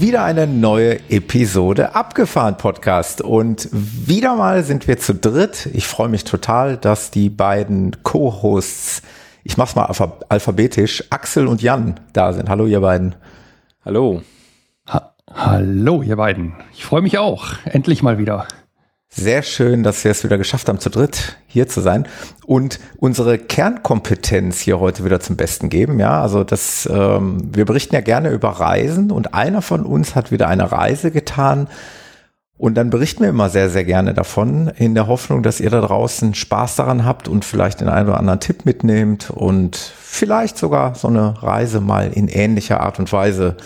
Wieder eine neue Episode Abgefahren Podcast und wieder mal sind wir zu dritt. Ich freue mich total, dass die beiden Co-Hosts, ich mach's mal alphabetisch, Axel und Jan da sind. Hallo ihr beiden. Hallo. Ha Hallo ihr beiden. Ich freue mich auch. Endlich mal wieder. Sehr schön, dass wir es wieder geschafft haben, zu dritt hier zu sein und unsere Kernkompetenz hier heute wieder zum Besten geben. Ja, also das, ähm, wir berichten ja gerne über Reisen und einer von uns hat wieder eine Reise getan und dann berichten wir immer sehr, sehr gerne davon in der Hoffnung, dass ihr da draußen Spaß daran habt und vielleicht den einen oder anderen Tipp mitnehmt und vielleicht sogar so eine Reise mal in ähnlicher Art und Weise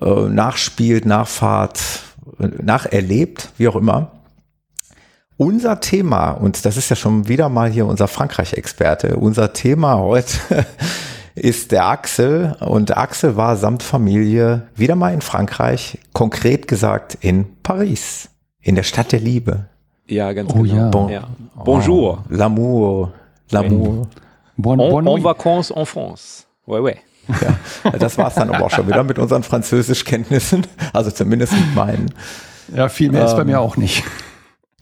äh, nachspielt, nachfahrt, äh, nacherlebt, wie auch immer. Unser Thema, und das ist ja schon wieder mal hier unser Frankreich-Experte, unser Thema heute ist der Axel. Und Axel war samt Familie wieder mal in Frankreich, konkret gesagt in Paris, in der Stadt der Liebe. Ja, ganz oh, genau. Ja. Bon, ja. Bonjour. Oh, L'amour. L'amour. Bon, en, bon en vacances en France. Ouais, ouais. Ja, das war es dann aber auch schon wieder mit unseren Französischkenntnissen, also zumindest mit meinen. Ja, viel mehr ähm, ist bei mir auch nicht.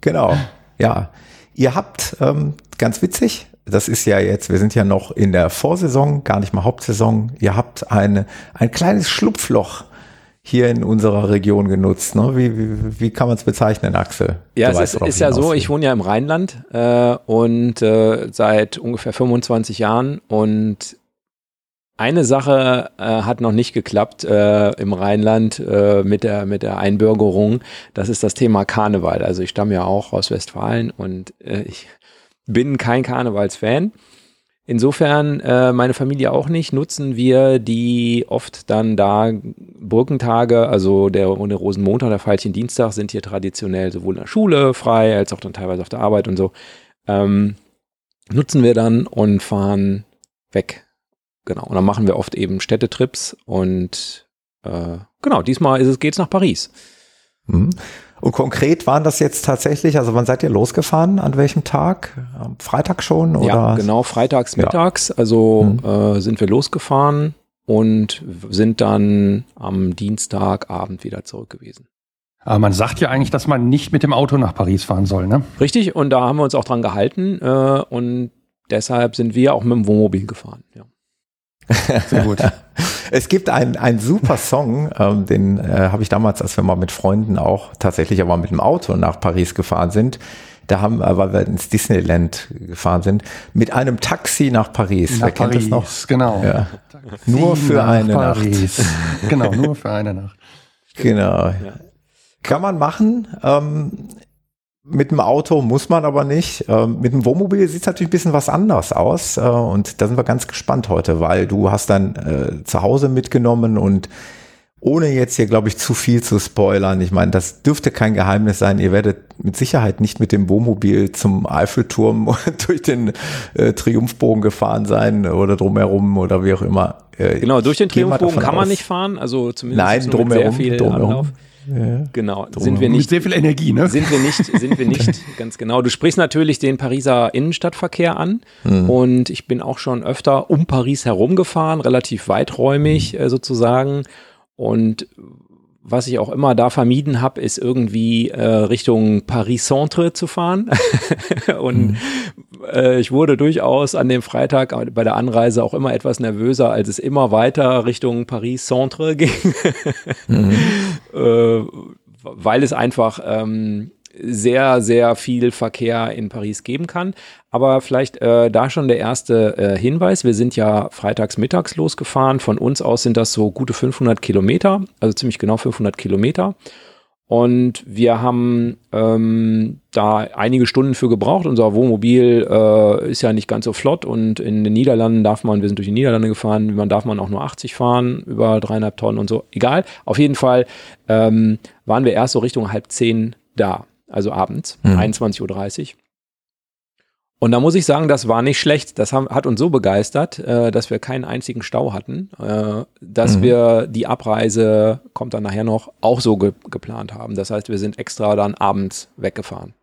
Genau, ja. Ihr habt, ähm, ganz witzig, das ist ja jetzt, wir sind ja noch in der Vorsaison, gar nicht mal Hauptsaison. Ihr habt eine, ein kleines Schlupfloch hier in unserer Region genutzt. Ne? Wie, wie, wie kann man es bezeichnen, Axel? Ja, du es ist, ist ja so, ich wohne ja im Rheinland äh, und äh, seit ungefähr 25 Jahren und eine Sache äh, hat noch nicht geklappt äh, im Rheinland äh, mit, der, mit der Einbürgerung. Das ist das Thema Karneval. Also ich stamme ja auch aus Westfalen und äh, ich bin kein Karnevalsfan. Insofern, äh, meine Familie auch nicht, nutzen wir die oft dann da Brückentage, also der, der Rosenmontag, der Veilchendienstag sind hier traditionell sowohl in der Schule frei, als auch dann teilweise auf der Arbeit und so. Ähm, nutzen wir dann und fahren weg Genau. Und dann machen wir oft eben Städtetrips und äh, genau, diesmal ist es, geht's nach Paris. Mhm. Und konkret waren das jetzt tatsächlich, also wann seid ihr losgefahren? An welchem Tag? Am Freitag schon? Oder? Ja, genau, freitags mittags. Ja. Also mhm. äh, sind wir losgefahren und sind dann am Dienstagabend wieder zurück gewesen. Aber man sagt ja eigentlich, dass man nicht mit dem Auto nach Paris fahren soll, ne? Richtig, und da haben wir uns auch dran gehalten äh, und deshalb sind wir auch mit dem Wohnmobil gefahren, ja. Sehr gut. es gibt einen, einen super Song, ähm, den äh, habe ich damals, als wir mal mit Freunden auch tatsächlich aber mit dem Auto nach Paris gefahren sind. Da haben, äh, weil wir ins Disneyland gefahren sind, mit einem Taxi nach Paris. Nach Wer Paris, kennt das noch? Genau. Ja. Nur für eine Paris. Nacht. genau, nur für eine Nacht. Genau. Ja. Kann man machen. Ähm, mit dem Auto muss man aber nicht. Ähm, mit dem Wohnmobil sieht es natürlich ein bisschen was anders aus. Äh, und da sind wir ganz gespannt heute, weil du hast dann äh, zu Hause mitgenommen und ohne jetzt hier, glaube ich, zu viel zu spoilern. Ich meine, das dürfte kein Geheimnis sein. Ihr werdet mit Sicherheit nicht mit dem Wohnmobil zum Eiffelturm durch den äh, Triumphbogen gefahren sein oder drumherum oder wie auch immer. Äh, genau, durch den Triumphbogen kann man nicht fahren. Also zumindest Nein, drumherum, sehr viel drumherum. Anlauf. Ja, genau, sind wir nicht. Mit sehr viel Energie, ne? Sind wir nicht, sind wir nicht, ganz genau. Du sprichst natürlich den Pariser Innenstadtverkehr an mhm. und ich bin auch schon öfter um Paris herumgefahren, relativ weiträumig äh, sozusagen. Und was ich auch immer da vermieden habe, ist irgendwie äh, Richtung Paris Centre zu fahren. und mhm. äh, ich wurde durchaus an dem Freitag bei der Anreise auch immer etwas nervöser, als es immer weiter Richtung Paris Centre ging. mhm. äh, weil es einfach ähm, sehr, sehr viel Verkehr in Paris geben kann. Aber vielleicht äh, da schon der erste äh, Hinweis. Wir sind ja freitags mittags losgefahren. Von uns aus sind das so gute 500 Kilometer, also ziemlich genau 500 Kilometer. Und wir haben ähm, da einige Stunden für gebraucht. Unser Wohnmobil äh, ist ja nicht ganz so flott und in den Niederlanden darf man, wir sind durch die Niederlande gefahren, man darf man auch nur 80 fahren, über dreieinhalb Tonnen und so. Egal. Auf jeden Fall ähm, waren wir erst so Richtung halb zehn da also abends, mhm. 21.30 Uhr. Und da muss ich sagen, das war nicht schlecht. Das haben, hat uns so begeistert, äh, dass wir keinen einzigen Stau hatten, äh, dass mhm. wir die Abreise, kommt dann nachher noch, auch so ge geplant haben. Das heißt, wir sind extra dann abends weggefahren,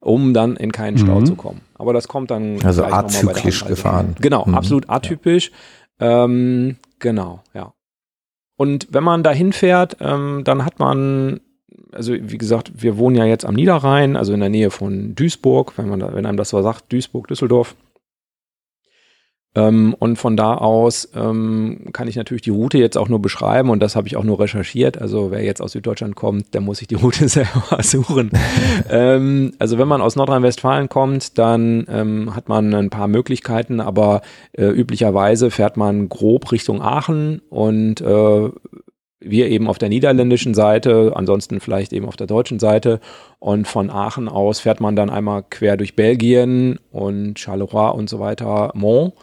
um dann in keinen Stau mhm. zu kommen. Aber das kommt dann. Also atypisch gefahren. Genau, mhm. absolut atypisch. Ja. Ähm, genau, ja. Und wenn man da hinfährt, ähm, dann hat man also wie gesagt, wir wohnen ja jetzt am Niederrhein, also in der Nähe von Duisburg, wenn man da, wenn einem das so sagt, Duisburg, Düsseldorf. Ähm, und von da aus ähm, kann ich natürlich die Route jetzt auch nur beschreiben und das habe ich auch nur recherchiert. Also wer jetzt aus Süddeutschland kommt, der muss sich die Route selber suchen. ähm, also wenn man aus Nordrhein-Westfalen kommt, dann ähm, hat man ein paar Möglichkeiten, aber äh, üblicherweise fährt man grob Richtung Aachen und äh, wir eben auf der niederländischen Seite, ansonsten vielleicht eben auf der deutschen Seite. Und von Aachen aus fährt man dann einmal quer durch Belgien und Charleroi und so weiter, Mont.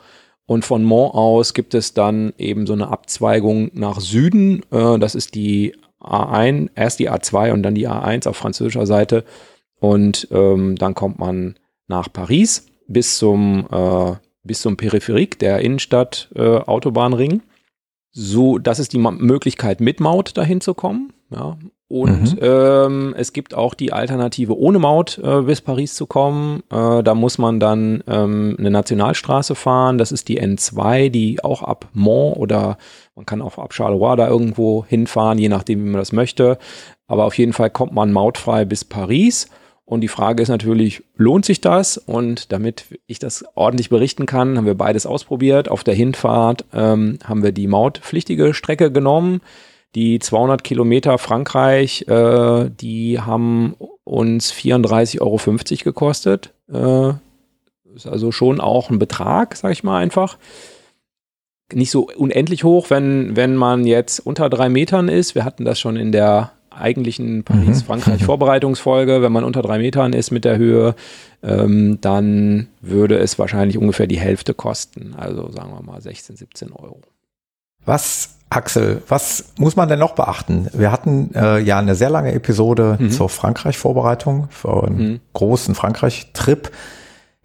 Und von Mont aus gibt es dann eben so eine Abzweigung nach Süden. Äh, das ist die A1, erst die A2 und dann die A1 auf französischer Seite. Und ähm, dann kommt man nach Paris bis zum, äh, bis zum Peripherik der Innenstadt äh, Autobahnring so, das ist die Möglichkeit, mit Maut dahin zu kommen. Ja. Und mhm. ähm, es gibt auch die Alternative, ohne Maut äh, bis Paris zu kommen. Äh, da muss man dann ähm, eine Nationalstraße fahren. Das ist die N2, die auch ab Mont oder man kann auch ab Charleroi da irgendwo hinfahren, je nachdem, wie man das möchte. Aber auf jeden Fall kommt man mautfrei bis Paris. Und die Frage ist natürlich, lohnt sich das? Und damit ich das ordentlich berichten kann, haben wir beides ausprobiert. Auf der Hinfahrt ähm, haben wir die mautpflichtige Strecke genommen. Die 200 Kilometer Frankreich, äh, die haben uns 34,50 Euro gekostet. Äh, ist also schon auch ein Betrag, sag ich mal einfach. Nicht so unendlich hoch, wenn, wenn man jetzt unter drei Metern ist. Wir hatten das schon in der eigentlichen Paris-Frankreich-Vorbereitungsfolge, wenn man unter drei Metern ist mit der Höhe, ähm, dann würde es wahrscheinlich ungefähr die Hälfte kosten. Also sagen wir mal 16, 17 Euro. Was, Axel, was muss man denn noch beachten? Wir hatten äh, ja eine sehr lange Episode mhm. zur Frankreich-Vorbereitung, für einen mhm. großen Frankreich-Trip.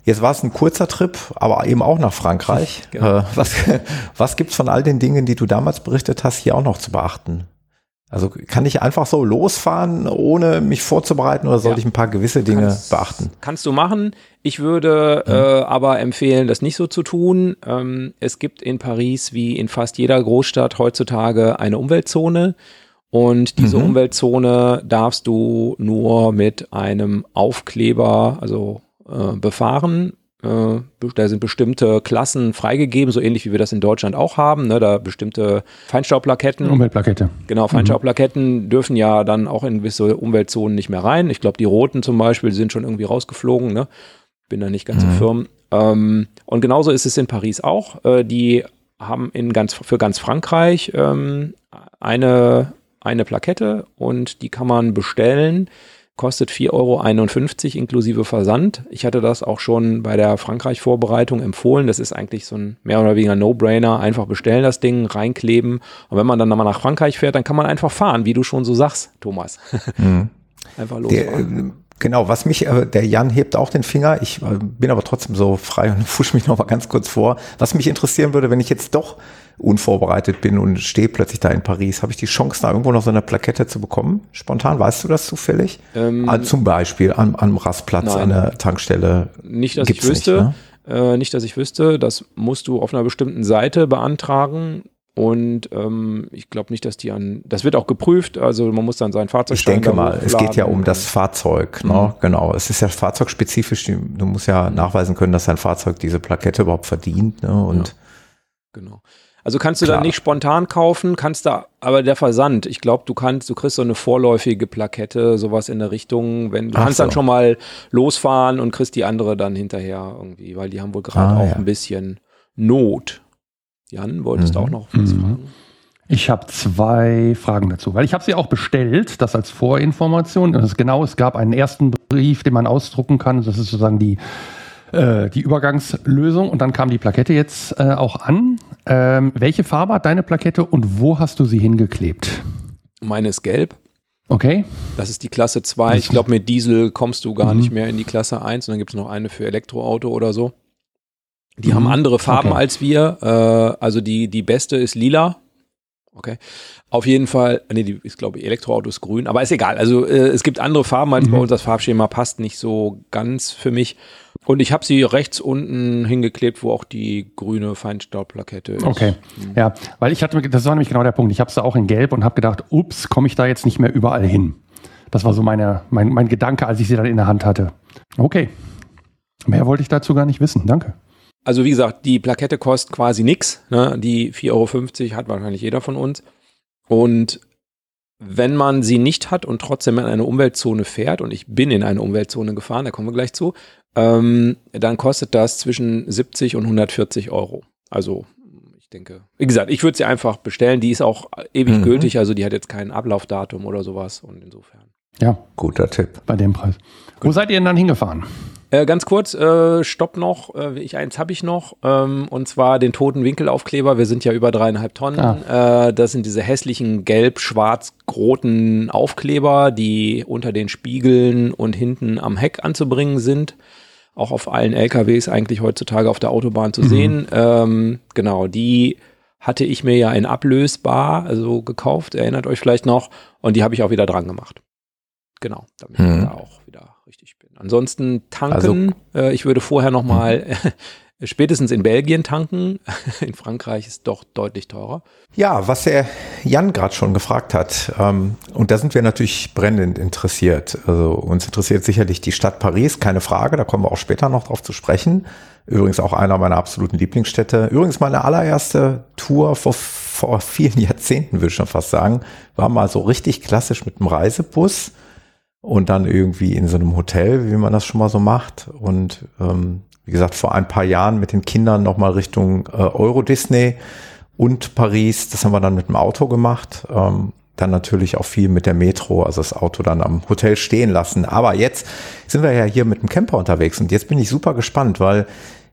Jetzt war es ein kurzer Trip, aber eben auch nach Frankreich. Genau. Äh, was was gibt's von all den Dingen, die du damals berichtet hast, hier auch noch zu beachten? Also kann ich einfach so losfahren, ohne mich vorzubereiten oder sollte ja. ich ein paar gewisse Dinge kannst, beachten? Kannst du machen. Ich würde ja. äh, aber empfehlen, das nicht so zu tun. Ähm, es gibt in Paris wie in fast jeder Großstadt heutzutage eine Umweltzone. Und diese mhm. Umweltzone darfst du nur mit einem Aufkleber, also äh, befahren. Äh, da sind bestimmte Klassen freigegeben, so ähnlich wie wir das in Deutschland auch haben. Ne, da bestimmte Feinstaubplaketten. Umweltplakette. Genau, Feinstaubplaketten mhm. dürfen ja dann auch in gewisse Umweltzonen nicht mehr rein. Ich glaube, die roten zum Beispiel sind schon irgendwie rausgeflogen. Ne? Bin da nicht ganz mhm. so firm. Ähm, und genauso ist es in Paris auch. Äh, die haben in ganz, für ganz Frankreich ähm, eine, eine Plakette und die kann man bestellen kostet 4,51 Euro inklusive Versand. Ich hatte das auch schon bei der Frankreich-Vorbereitung empfohlen. Das ist eigentlich so ein mehr oder weniger No-Brainer. Einfach bestellen das Ding, reinkleben. Und wenn man dann mal nach Frankreich fährt, dann kann man einfach fahren, wie du schon so sagst, Thomas. Mhm. einfach losfahren. Genau, was mich, äh, der Jan hebt auch den Finger, ich äh, bin aber trotzdem so frei und fusch mich noch mal ganz kurz vor. Was mich interessieren würde, wenn ich jetzt doch unvorbereitet bin und stehe plötzlich da in Paris, habe ich die Chance, da irgendwo noch so eine Plakette zu bekommen? Spontan, weißt du das zufällig? Ähm, ah, Zum Beispiel am, am Rastplatz, an der Tankstelle. Nicht, dass ich wüsste. Nicht, ne? äh, nicht, dass ich wüsste. Das musst du auf einer bestimmten Seite beantragen. Und ähm, ich glaube nicht, dass die an, das wird auch geprüft, also man muss dann sein Fahrzeug Ich denke mal, es geht ja um das Fahrzeug, ne? Mhm. genau. Es ist ja fahrzeugspezifisch, du musst ja mhm. nachweisen können, dass dein Fahrzeug diese Plakette überhaupt verdient. Ne? Und ja, genau. Also kannst du Klar. dann nicht spontan kaufen, kannst da, aber der Versand, ich glaube, du kannst, du kriegst so eine vorläufige Plakette, sowas in der Richtung, wenn du Ach kannst so. dann schon mal losfahren und kriegst die andere dann hinterher irgendwie, weil die haben wohl gerade ah, auch ja. ein bisschen Not. Jan, wolltest du mhm. auch noch was mhm. fragen? Ich habe zwei Fragen dazu, weil ich habe sie auch bestellt, das als Vorinformation. Das ist genau, es gab einen ersten Brief, den man ausdrucken kann. Das ist sozusagen die, äh, die Übergangslösung. Und dann kam die Plakette jetzt äh, auch an. Ähm, welche Farbe hat deine Plakette und wo hast du sie hingeklebt? Meine ist gelb. Okay. Das ist die Klasse 2. Ich glaube, mit Diesel kommst du gar mhm. nicht mehr in die Klasse 1 und dann gibt es noch eine für Elektroauto oder so. Die mhm. haben andere Farben okay. als wir. Äh, also die, die beste ist lila. Okay. Auf jeden Fall, nee, die ist, glaube ich, Elektroauto ist grün, aber ist egal. Also äh, es gibt andere Farben als mhm. bei uns. Das Farbschema passt nicht so ganz für mich. Und ich habe sie rechts unten hingeklebt, wo auch die grüne Feinstaubplakette ist. Okay, mhm. ja, weil ich hatte, das war nämlich genau der Punkt. Ich habe sie auch in Gelb und habe gedacht, ups, komme ich da jetzt nicht mehr überall hin. Das war so meine, mein, mein Gedanke, als ich sie dann in der Hand hatte. Okay, mehr wollte ich dazu gar nicht wissen. Danke. Also wie gesagt, die Plakette kostet quasi nichts. Ne? Die 4,50 Euro hat wahrscheinlich jeder von uns. Und wenn man sie nicht hat und trotzdem in eine Umweltzone fährt, und ich bin in eine Umweltzone gefahren, da kommen wir gleich zu, ähm, dann kostet das zwischen 70 und 140 Euro. Also ich denke, wie gesagt, ich würde sie einfach bestellen. Die ist auch ewig mhm. gültig, also die hat jetzt kein Ablaufdatum oder sowas und insofern. Ja, guter Tipp. Bei dem Preis. Gut. Wo seid ihr denn dann hingefahren? Äh, ganz kurz, äh, Stopp noch, äh, ich eins habe ich noch, ähm, und zwar den toten Winkelaufkleber. Wir sind ja über dreieinhalb Tonnen. Ah. Äh, das sind diese hässlichen gelb-schwarz-roten Aufkleber, die unter den Spiegeln und hinten am Heck anzubringen sind. Auch auf allen LKWs eigentlich heutzutage auf der Autobahn zu mhm. sehen. Ähm, genau, die hatte ich mir ja in ablösbar, also gekauft, erinnert euch vielleicht noch, und die habe ich auch wieder dran gemacht. Genau, damit mhm. da auch wieder richtig bin. Ansonsten tanken, also, äh, ich würde vorher nochmal mhm. Spätestens in Belgien tanken. In Frankreich ist doch deutlich teurer. Ja, was der Jan gerade schon gefragt hat, ähm, und da sind wir natürlich brennend interessiert. Also uns interessiert sicherlich die Stadt Paris, keine Frage, da kommen wir auch später noch drauf zu sprechen. Übrigens auch einer meiner absoluten Lieblingsstädte. Übrigens meine allererste Tour vor, vor vielen Jahrzehnten, würde ich schon fast sagen, war mal so richtig klassisch mit einem Reisebus und dann irgendwie in so einem Hotel, wie man das schon mal so macht. Und ähm, wie gesagt, vor ein paar Jahren mit den Kindern nochmal Richtung äh, Euro Disney und Paris. Das haben wir dann mit dem Auto gemacht. Ähm, dann natürlich auch viel mit der Metro, also das Auto dann am Hotel stehen lassen. Aber jetzt sind wir ja hier mit dem Camper unterwegs und jetzt bin ich super gespannt, weil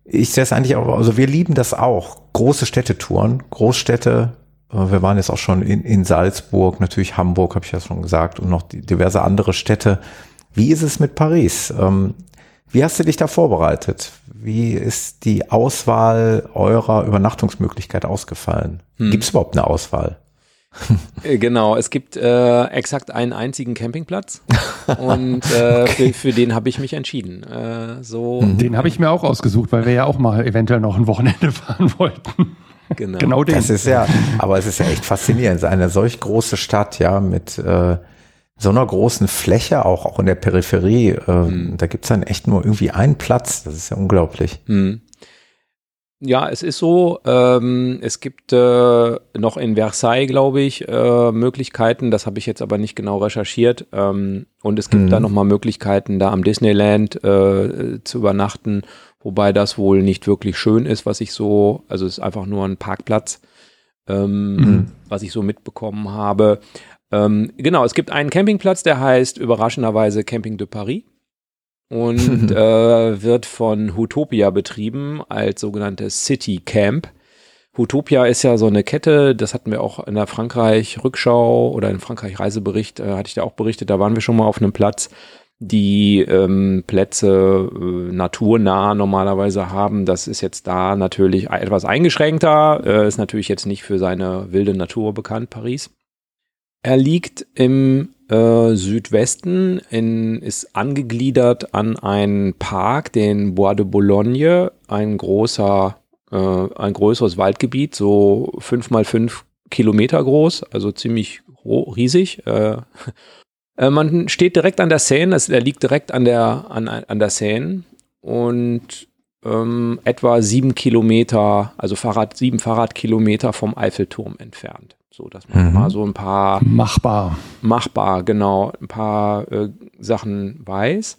ich sehe es eigentlich auch, also wir lieben das auch. Große Städtetouren, Großstädte, äh, wir waren jetzt auch schon in, in Salzburg, natürlich Hamburg, habe ich ja schon gesagt, und noch diverse andere Städte. Wie ist es mit Paris? Ähm, wie hast du dich da vorbereitet? Wie ist die Auswahl eurer Übernachtungsmöglichkeit ausgefallen? Hm. Gibt es überhaupt eine Auswahl? Äh, genau, es gibt äh, exakt einen einzigen Campingplatz und äh, okay. für, für, den habe ich mich entschieden. Äh, so den habe ich mir auch ausgesucht, weil wir ja auch mal eventuell noch ein Wochenende fahren wollten. Genau. genau den. Das ist ja, aber es ist ja echt faszinierend. Eine solch große Stadt, ja, mit äh, so einer großen Fläche, auch, auch in der Peripherie. Äh, mhm. Da gibt's dann echt nur irgendwie einen Platz. Das ist ja unglaublich. Mhm. Ja, es ist so. Ähm, es gibt äh, noch in Versailles, glaube ich, äh, Möglichkeiten. Das habe ich jetzt aber nicht genau recherchiert. Ähm, und es gibt mhm. da nochmal Möglichkeiten, da am Disneyland äh, zu übernachten wobei das wohl nicht wirklich schön ist, was ich so, also es ist einfach nur ein Parkplatz, ähm, mhm. was ich so mitbekommen habe. Ähm, genau, es gibt einen Campingplatz, der heißt überraschenderweise Camping de Paris und äh, wird von Hutopia betrieben als sogenanntes City Camp. Hutopia ist ja so eine Kette, das hatten wir auch in der Frankreich-Rückschau oder in Frankreich-Reisebericht, äh, hatte ich da auch berichtet, da waren wir schon mal auf einem Platz, die ähm, Plätze äh, naturnah normalerweise haben. Das ist jetzt da natürlich etwas eingeschränkter. Äh, ist natürlich jetzt nicht für seine wilde Natur bekannt, Paris. Er liegt im äh, Südwesten, in, ist angegliedert an einen Park, den Bois de Boulogne, ein großer, äh, ein größeres Waldgebiet, so fünf mal fünf Kilometer groß, also ziemlich riesig. Äh, äh, man steht direkt an der Seine, also er liegt direkt an der, an, an der Seine und ähm, etwa sieben Kilometer, also Fahrrad, sieben Fahrradkilometer vom Eiffelturm entfernt. So, dass man mhm. mal so ein paar machbar, machbar, genau, ein paar äh, Sachen weiß.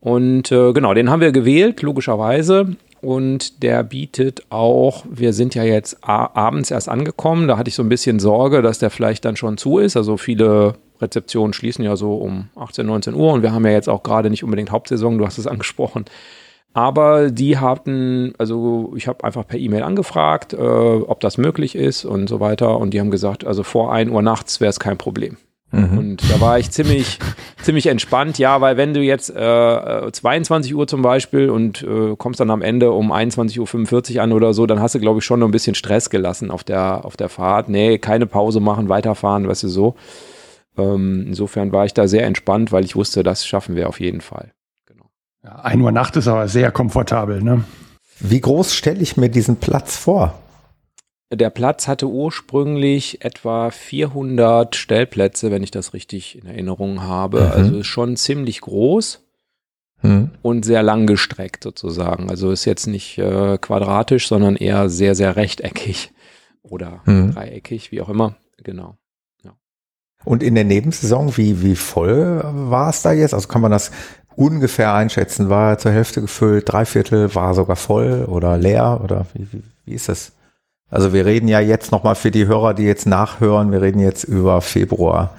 Und äh, genau, den haben wir gewählt, logischerweise. Und der bietet auch, wir sind ja jetzt abends erst angekommen, da hatte ich so ein bisschen Sorge, dass der vielleicht dann schon zu ist. Also viele Rezeptionen schließen ja so um 18, 19 Uhr und wir haben ja jetzt auch gerade nicht unbedingt Hauptsaison, du hast es angesprochen. Aber die hatten, also ich habe einfach per E-Mail angefragt, äh, ob das möglich ist und so weiter. Und die haben gesagt, also vor 1 Uhr nachts wäre es kein Problem. Mhm. Und da war ich ziemlich, ziemlich entspannt, ja, weil wenn du jetzt äh, 22 Uhr zum Beispiel und äh, kommst dann am Ende um 21.45 Uhr an oder so, dann hast du, glaube ich, schon noch ein bisschen Stress gelassen auf der, auf der Fahrt. Nee, keine Pause machen, weiterfahren, weißt du so. Ähm, insofern war ich da sehr entspannt, weil ich wusste, das schaffen wir auf jeden Fall. Ja, 1 Uhr Nacht ist aber sehr komfortabel, ne? Wie groß stelle ich mir diesen Platz vor? Der Platz hatte ursprünglich etwa 400 Stellplätze, wenn ich das richtig in Erinnerung habe. Mhm. Also ist schon ziemlich groß mhm. und sehr lang gestreckt sozusagen. Also ist jetzt nicht äh, quadratisch, sondern eher sehr, sehr rechteckig oder mhm. dreieckig, wie auch immer. Genau. Und in der Nebensaison, wie, wie voll war es da jetzt? Also kann man das ungefähr einschätzen? War zur Hälfte gefüllt, drei Viertel, war sogar voll oder leer oder wie, wie, wie ist das? Also wir reden ja jetzt nochmal für die Hörer, die jetzt nachhören, wir reden jetzt über Februar.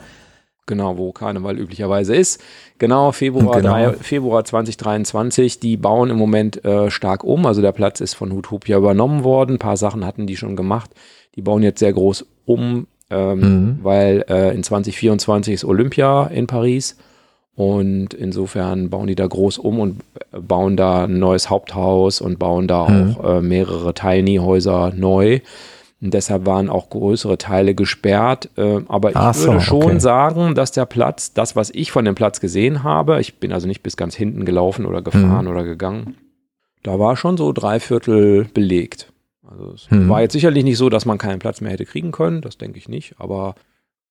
Genau, wo Karneval üblicherweise ist. Genau, Februar, genau. 3, Februar 2023. Die bauen im Moment äh, stark um. Also der Platz ist von Hutopia übernommen worden. Ein paar Sachen hatten die schon gemacht. Die bauen jetzt sehr groß um, ähm, mhm. weil äh, in 2024 ist Olympia in Paris. Und insofern bauen die da groß um und bauen da ein neues Haupthaus und bauen da mhm. auch äh, mehrere Tiny-Häuser neu. Und deshalb waren auch größere Teile gesperrt. Äh, aber ich Ach würde schon okay. sagen, dass der Platz, das, was ich von dem Platz gesehen habe, ich bin also nicht bis ganz hinten gelaufen oder gefahren mhm. oder gegangen, da war schon so drei Viertel belegt. Also es mhm. war jetzt sicherlich nicht so, dass man keinen Platz mehr hätte kriegen können, das denke ich nicht, aber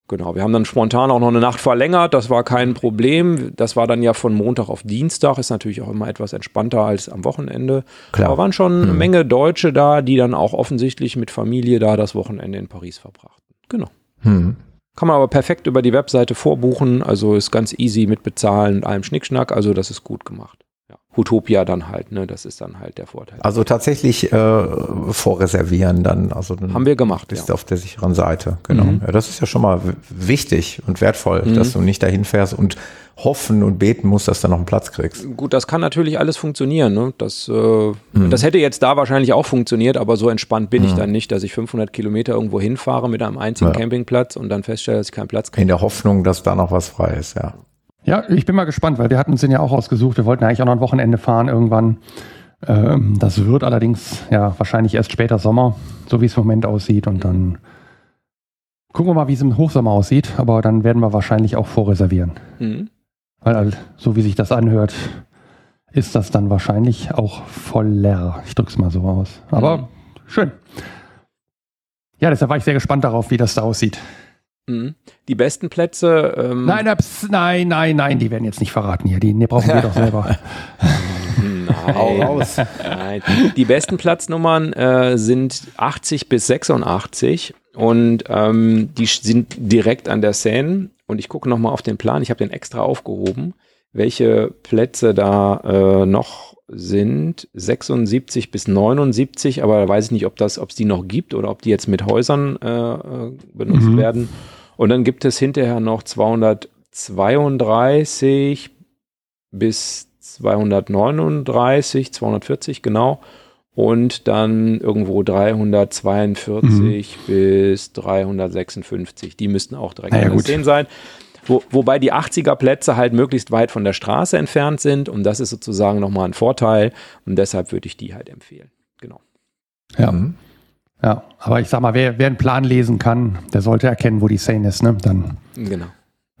Genau, wir haben dann spontan auch noch eine Nacht verlängert, das war kein Problem. Das war dann ja von Montag auf Dienstag, ist natürlich auch immer etwas entspannter als am Wochenende. Klar. Aber waren schon eine mhm. Menge Deutsche da, die dann auch offensichtlich mit Familie da das Wochenende in Paris verbrachten. Genau. Mhm. Kann man aber perfekt über die Webseite vorbuchen, also ist ganz easy mit Bezahlen und allem Schnickschnack, also das ist gut gemacht. Utopia dann halt, ne? Das ist dann halt der Vorteil. Also tatsächlich äh, vorreservieren dann. Also dann haben wir gemacht. Bist ja. auf der sicheren Seite, genau. Mhm. Ja, das ist ja schon mal wichtig und wertvoll, mhm. dass du nicht dahin fährst und hoffen und beten musst, dass du noch einen Platz kriegst. Gut, das kann natürlich alles funktionieren. Ne? Das, äh, mhm. das hätte jetzt da wahrscheinlich auch funktioniert, aber so entspannt bin ich mhm. dann nicht, dass ich 500 Kilometer irgendwo hinfahre mit einem einzigen ja. Campingplatz und dann feststelle, dass ich keinen Platz kriege. In der Hoffnung, dass da noch was frei ist, ja. Ja, ich bin mal gespannt, weil wir hatten uns den ja auch ausgesucht. Wir wollten eigentlich auch noch ein Wochenende fahren irgendwann. Ähm, das wird allerdings ja wahrscheinlich erst später Sommer, so wie es im Moment aussieht. Und dann gucken wir mal, wie es im Hochsommer aussieht. Aber dann werden wir wahrscheinlich auch vorreservieren. Mhm. Weil so wie sich das anhört, ist das dann wahrscheinlich auch voller. Ich drück's mal so aus. Aber mhm. schön. Ja, deshalb war ich sehr gespannt darauf, wie das da aussieht. Mhm. Die besten Plätze. Ähm nein, ups, nein, nein, nein, die werden jetzt nicht verraten hier. Die, die brauchen wir doch selber. Nein. raus. Nein. Die besten Platznummern äh, sind 80 bis 86 und ähm, die sind direkt an der Seine. Und ich gucke nochmal auf den Plan. Ich habe den extra aufgehoben, welche Plätze da äh, noch sind 76 bis 79, aber da weiß ich nicht, ob das, ob es die noch gibt oder ob die jetzt mit Häusern äh, äh benutzt mhm. werden. Und dann gibt es hinterher noch 232 bis 239, 240 genau. Und dann irgendwo 342 mhm. bis 356. Die müssten auch direkt naja, sehen sein. Wo, wobei die 80er Plätze halt möglichst weit von der Straße entfernt sind. Und das ist sozusagen nochmal ein Vorteil. Und deshalb würde ich die halt empfehlen. Genau. Ja. Mhm. Ja, aber ich sag mal, wer, wer einen Plan lesen kann, der sollte erkennen, wo die Sane ist, ne? Dann. Genau.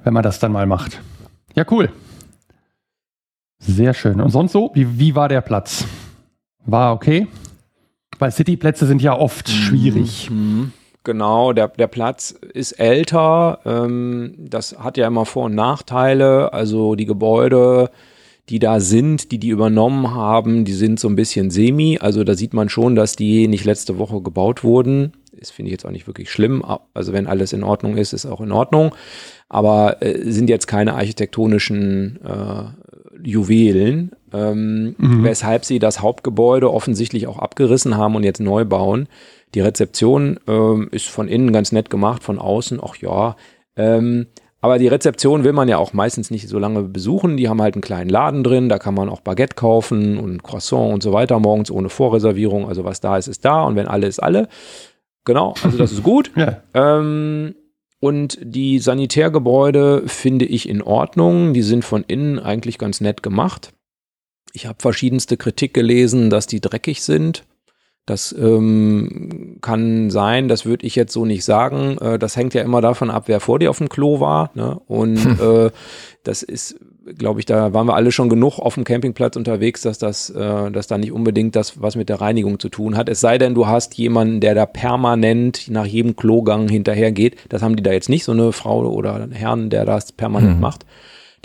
Wenn man das dann mal macht. Ja, cool. Sehr schön. Und sonst so? Wie, wie war der Platz? War okay? Weil Cityplätze sind ja oft mhm. schwierig. Mhm. Genau, der, der Platz ist älter. Ähm, das hat ja immer Vor- und Nachteile. Also die Gebäude die da sind, die die übernommen haben, die sind so ein bisschen semi. Also da sieht man schon, dass die nicht letzte Woche gebaut wurden. Das finde ich jetzt auch nicht wirklich schlimm. Also wenn alles in Ordnung ist, ist auch in Ordnung. Aber äh, sind jetzt keine architektonischen äh, Juwelen, ähm, mhm. weshalb sie das Hauptgebäude offensichtlich auch abgerissen haben und jetzt neu bauen. Die Rezeption ähm, ist von innen ganz nett gemacht, von außen, ach ja. Ähm, aber die Rezeption will man ja auch meistens nicht so lange besuchen. Die haben halt einen kleinen Laden drin, da kann man auch Baguette kaufen und Croissant und so weiter morgens ohne Vorreservierung. Also was da ist, ist da und wenn alle ist alle. Genau, also das ist gut. ja. ähm, Und die Sanitärgebäude finde ich in Ordnung. Die sind von innen eigentlich ganz nett gemacht. Ich habe verschiedenste Kritik gelesen, dass die dreckig sind. Das ähm, kann sein, das würde ich jetzt so nicht sagen. Äh, das hängt ja immer davon ab, wer vor dir auf dem Klo war. Ne? Und hm. äh, das ist, glaube ich, da waren wir alle schon genug auf dem Campingplatz unterwegs, dass das, äh, dass da nicht unbedingt das was mit der Reinigung zu tun hat. Es sei denn, du hast jemanden, der da permanent nach jedem Klogang hinterhergeht. Das haben die da jetzt nicht, so eine Frau oder einen Herrn, der das permanent hm. macht.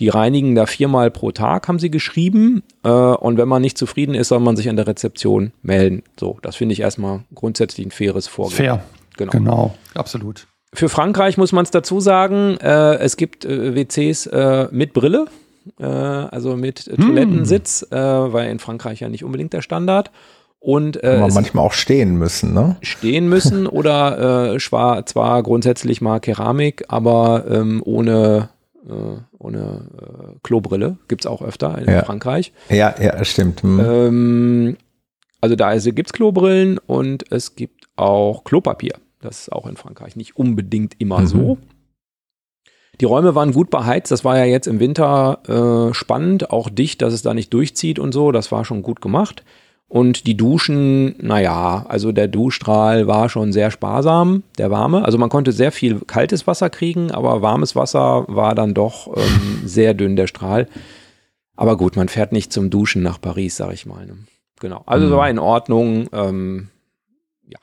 Die reinigen da viermal pro Tag, haben sie geschrieben. Äh, und wenn man nicht zufrieden ist, soll man sich an der Rezeption melden. So, das finde ich erstmal grundsätzlich ein faires Vorgehen. Fair. Genau. genau. Absolut. Für Frankreich muss man es dazu sagen, äh, es gibt äh, WCs äh, mit Brille, äh, also mit hm. Toilettensitz, äh, weil in Frankreich ja nicht unbedingt der Standard. Und äh, manchmal auch stehen müssen, ne? Stehen müssen oder äh, zwar, zwar grundsätzlich mal Keramik, aber ähm, ohne ohne äh, Klobrille. Gibt es auch öfter in ja. Frankreich. Ja, ja, stimmt. Hm. Ähm, also da also gibt es Klobrillen und es gibt auch Klopapier. Das ist auch in Frankreich nicht unbedingt immer mhm. so. Die Räume waren gut beheizt. Das war ja jetzt im Winter äh, spannend, auch dicht, dass es da nicht durchzieht und so. Das war schon gut gemacht. Und die Duschen, naja, also der Duschstrahl war schon sehr sparsam, der warme. Also man konnte sehr viel kaltes Wasser kriegen, aber warmes Wasser war dann doch ähm, sehr dünn, der Strahl. Aber gut, man fährt nicht zum Duschen nach Paris, sag ich mal. Ne? Genau. Also mhm. war in Ordnung. Ähm, ja.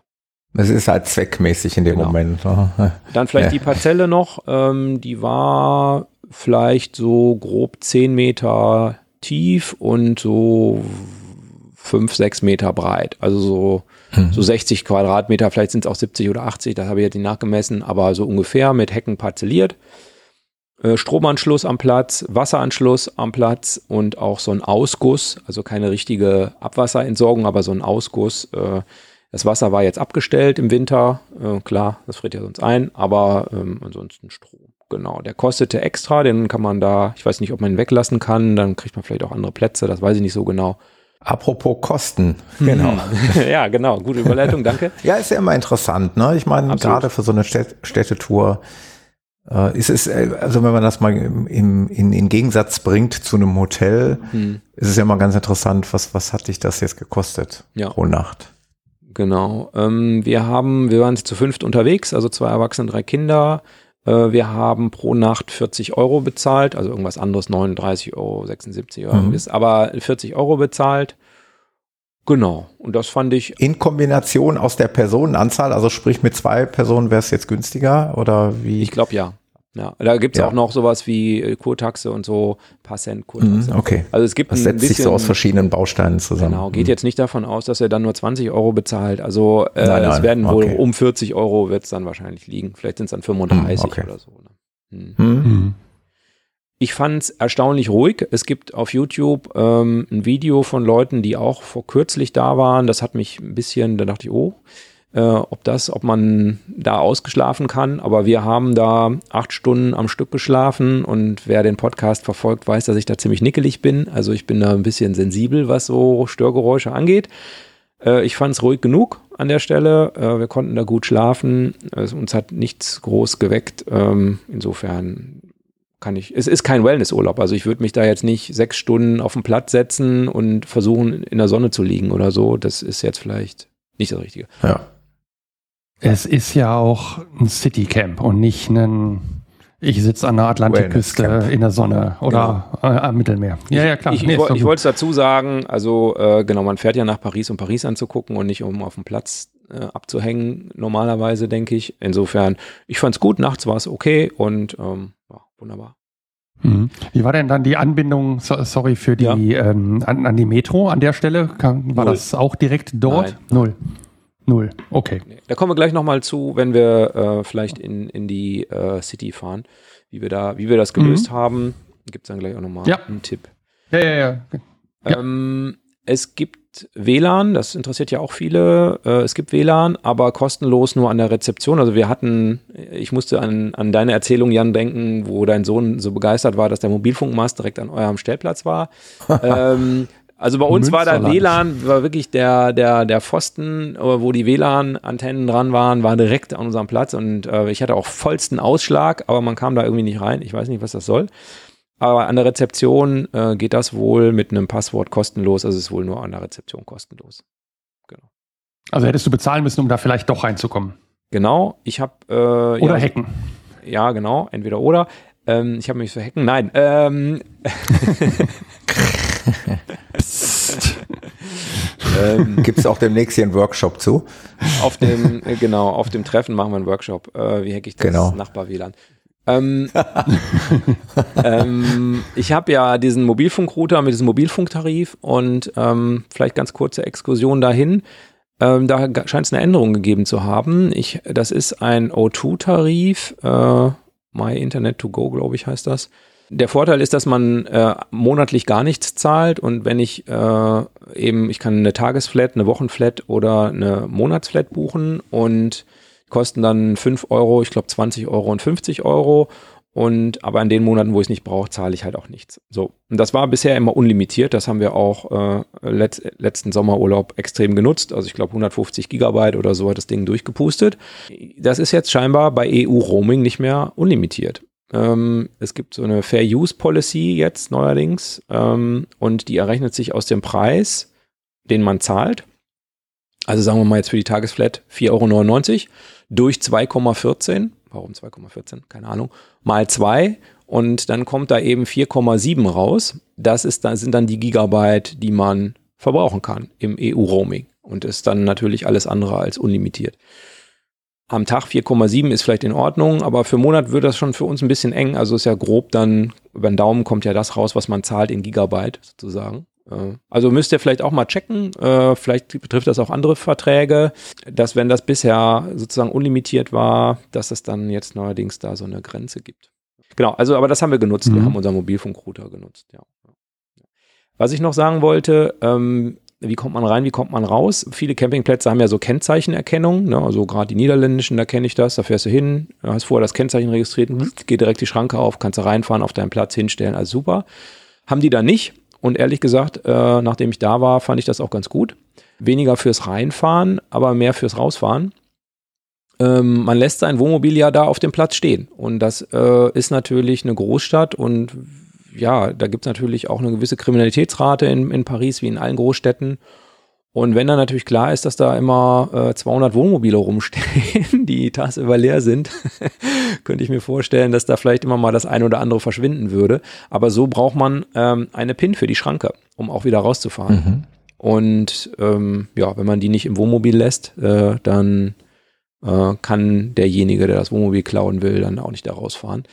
Es ist halt zweckmäßig in dem genau. Moment. Ne? Dann vielleicht ja. die Parzelle noch. Ähm, die war vielleicht so grob zehn Meter tief und so fünf, sechs Meter breit. Also so, mhm. so 60 Quadratmeter, vielleicht sind es auch 70 oder 80, das habe ich jetzt nicht nachgemessen, aber so ungefähr mit Hecken parzelliert. Äh, Stromanschluss am Platz, Wasseranschluss am Platz und auch so ein Ausguss, also keine richtige Abwasserentsorgung, aber so ein Ausguss. Äh, das Wasser war jetzt abgestellt im Winter, äh, klar, das friert ja sonst ein, aber ähm, ansonsten Strom. Genau, der kostete extra, den kann man da, ich weiß nicht, ob man ihn weglassen kann, dann kriegt man vielleicht auch andere Plätze, das weiß ich nicht so genau. Apropos Kosten, genau. ja, genau, gute Überleitung, danke. ja, ist ja immer interessant, ne? Ich meine, gerade für so eine Städtetour äh, ist es, äh, also wenn man das mal im, im, in, in Gegensatz bringt zu einem Hotel, hm. ist es ja immer ganz interessant, was, was hat dich das jetzt gekostet ja. pro Nacht? Genau. Ähm, wir haben, wir waren zu fünft unterwegs, also zwei Erwachsene, drei Kinder. Äh, wir haben pro Nacht 40 Euro bezahlt, also irgendwas anderes, 39 Euro, 76 Euro, mhm. ist, aber 40 Euro bezahlt. Genau, und das fand ich. In Kombination aus der Personenanzahl, also sprich mit zwei Personen wäre es jetzt günstiger oder wie? Ich glaube ja. Ja, da gibt es ja. auch noch sowas wie äh, Kurtaxe und so, paar Cent Kurtaxe. Mhm, okay. Also es gibt das setzt bisschen, sich so aus verschiedenen Bausteinen zusammen. Genau, geht mhm. jetzt nicht davon aus, dass er dann nur 20 Euro bezahlt. Also äh, nein, nein, es werden wohl okay. um 40 Euro wird es dann wahrscheinlich liegen. Vielleicht sind es dann 35 mhm, okay. oder so. Ne? Mhm. mhm. Ich fand es erstaunlich ruhig. Es gibt auf YouTube ähm, ein Video von Leuten, die auch vor kürzlich da waren. Das hat mich ein bisschen, da dachte ich, oh, äh, ob das, ob man da ausgeschlafen kann. Aber wir haben da acht Stunden am Stück geschlafen und wer den Podcast verfolgt, weiß, dass ich da ziemlich nickelig bin. Also ich bin da ein bisschen sensibel, was so Störgeräusche angeht. Äh, ich fand es ruhig genug an der Stelle. Äh, wir konnten da gut schlafen. Es, uns hat nichts groß geweckt. Ähm, insofern kann ich, es ist kein Wellnessurlaub. Also ich würde mich da jetzt nicht sechs Stunden auf den Platz setzen und versuchen, in der Sonne zu liegen oder so. Das ist jetzt vielleicht nicht das Richtige. Ja. Es ist ja auch ein Citycamp und nicht ein ich sitze an der Atlantikküste in der Sonne oder genau. am Mittelmeer. Ja, ja, klar. Ich, nee, ich, wollte es dazu sagen, also äh, genau, man fährt ja nach Paris, um Paris anzugucken und nicht um auf dem Platz äh, abzuhängen, normalerweise, denke ich. Insofern, ich fand es gut, nachts war es okay und ähm, ja, wunderbar. Mhm. Wie war denn dann die Anbindung, sorry, für die ja. ähm, an, an, die Metro an der Stelle? war Null. das auch direkt dort? Nein. Null. Null, okay. Da kommen wir gleich nochmal zu, wenn wir äh, vielleicht in, in die äh, City fahren, wie wir da, wie wir das gelöst mhm. haben. Gibt es dann gleich auch nochmal ja. einen Tipp. Ja, ja, ja. ja. Ähm, es gibt WLAN, das interessiert ja auch viele. Äh, es gibt WLAN, aber kostenlos nur an der Rezeption. Also wir hatten, ich musste an, an deine Erzählung, Jan, denken, wo dein Sohn so begeistert war, dass der Mobilfunkmast direkt an eurem Stellplatz war. ähm, Also bei uns war der WLAN, war wirklich der, der, der Pfosten, äh, wo die WLAN-Antennen dran waren, war direkt an unserem Platz und äh, ich hatte auch vollsten Ausschlag, aber man kam da irgendwie nicht rein. Ich weiß nicht, was das soll. Aber an der Rezeption äh, geht das wohl mit einem Passwort kostenlos, also es ist wohl nur an der Rezeption kostenlos. Genau. Also hättest du bezahlen müssen, um da vielleicht doch reinzukommen. Genau, ich habe äh, oder ja, hacken. Ja, genau, entweder oder. Ähm, ich habe mich für hacken. Nein. Ähm, ähm, Gibt es auch demnächst hier einen Workshop zu? Auf dem, äh, genau, auf dem Treffen machen wir einen Workshop. Äh, wie hacke ich das genau. Nachbar-WLAN? Ähm, ähm, ich habe ja diesen Mobilfunkrouter mit diesem Mobilfunktarif und ähm, vielleicht ganz kurze Exkursion dahin. Ähm, da scheint es eine Änderung gegeben zu haben. Ich, das ist ein O2-Tarif, äh, My Internet to Go, glaube ich, heißt das. Der Vorteil ist, dass man äh, monatlich gar nichts zahlt und wenn ich äh, eben, ich kann eine Tagesflat, eine Wochenflat oder eine Monatsflat buchen und kosten dann 5 Euro, ich glaube 20 Euro und 50 Euro. Und aber in den Monaten, wo ich es nicht brauche, zahle ich halt auch nichts. So. Und das war bisher immer unlimitiert. Das haben wir auch äh, letzt, letzten Sommerurlaub extrem genutzt. Also ich glaube 150 Gigabyte oder so hat das Ding durchgepustet. Das ist jetzt scheinbar bei EU-Roaming nicht mehr unlimitiert. Ähm, es gibt so eine Fair Use Policy jetzt neuerdings ähm, und die errechnet sich aus dem Preis, den man zahlt. Also sagen wir mal jetzt für die Tagesflat 4,99 Euro durch 2,14. Warum 2,14? Keine Ahnung. Mal 2 und dann kommt da eben 4,7 raus. Das ist, das sind dann die Gigabyte, die man verbrauchen kann im EU-Roaming und ist dann natürlich alles andere als unlimitiert. Am Tag 4,7 ist vielleicht in Ordnung, aber für Monat wird das schon für uns ein bisschen eng. Also ist ja grob dann, über den Daumen kommt ja das raus, was man zahlt in Gigabyte sozusagen. Äh, also müsst ihr vielleicht auch mal checken, äh, vielleicht betrifft das auch andere Verträge, dass wenn das bisher sozusagen unlimitiert war, dass es dann jetzt neuerdings da so eine Grenze gibt. Genau, also aber das haben wir genutzt, mhm. wir haben unseren Mobilfunkrouter genutzt, ja. Was ich noch sagen wollte, ähm, wie kommt man rein, wie kommt man raus? Viele Campingplätze haben ja so Kennzeichenerkennung, ne? also gerade die niederländischen, da kenne ich das, da fährst du hin, hast vorher das Kennzeichen registriert, geht direkt die Schranke auf, kannst du reinfahren, auf deinen Platz hinstellen, also super. Haben die da nicht, und ehrlich gesagt, äh, nachdem ich da war, fand ich das auch ganz gut. Weniger fürs Reinfahren, aber mehr fürs Rausfahren. Ähm, man lässt sein Wohnmobil ja da auf dem Platz stehen. Und das äh, ist natürlich eine Großstadt und ja, da gibt es natürlich auch eine gewisse Kriminalitätsrate in, in Paris, wie in allen Großstädten. Und wenn dann natürlich klar ist, dass da immer äh, 200 Wohnmobile rumstehen, die tagsüber leer sind, könnte ich mir vorstellen, dass da vielleicht immer mal das eine oder andere verschwinden würde. Aber so braucht man ähm, eine PIN für die Schranke, um auch wieder rauszufahren. Mhm. Und ähm, ja, wenn man die nicht im Wohnmobil lässt, äh, dann äh, kann derjenige, der das Wohnmobil klauen will, dann auch nicht da rausfahren.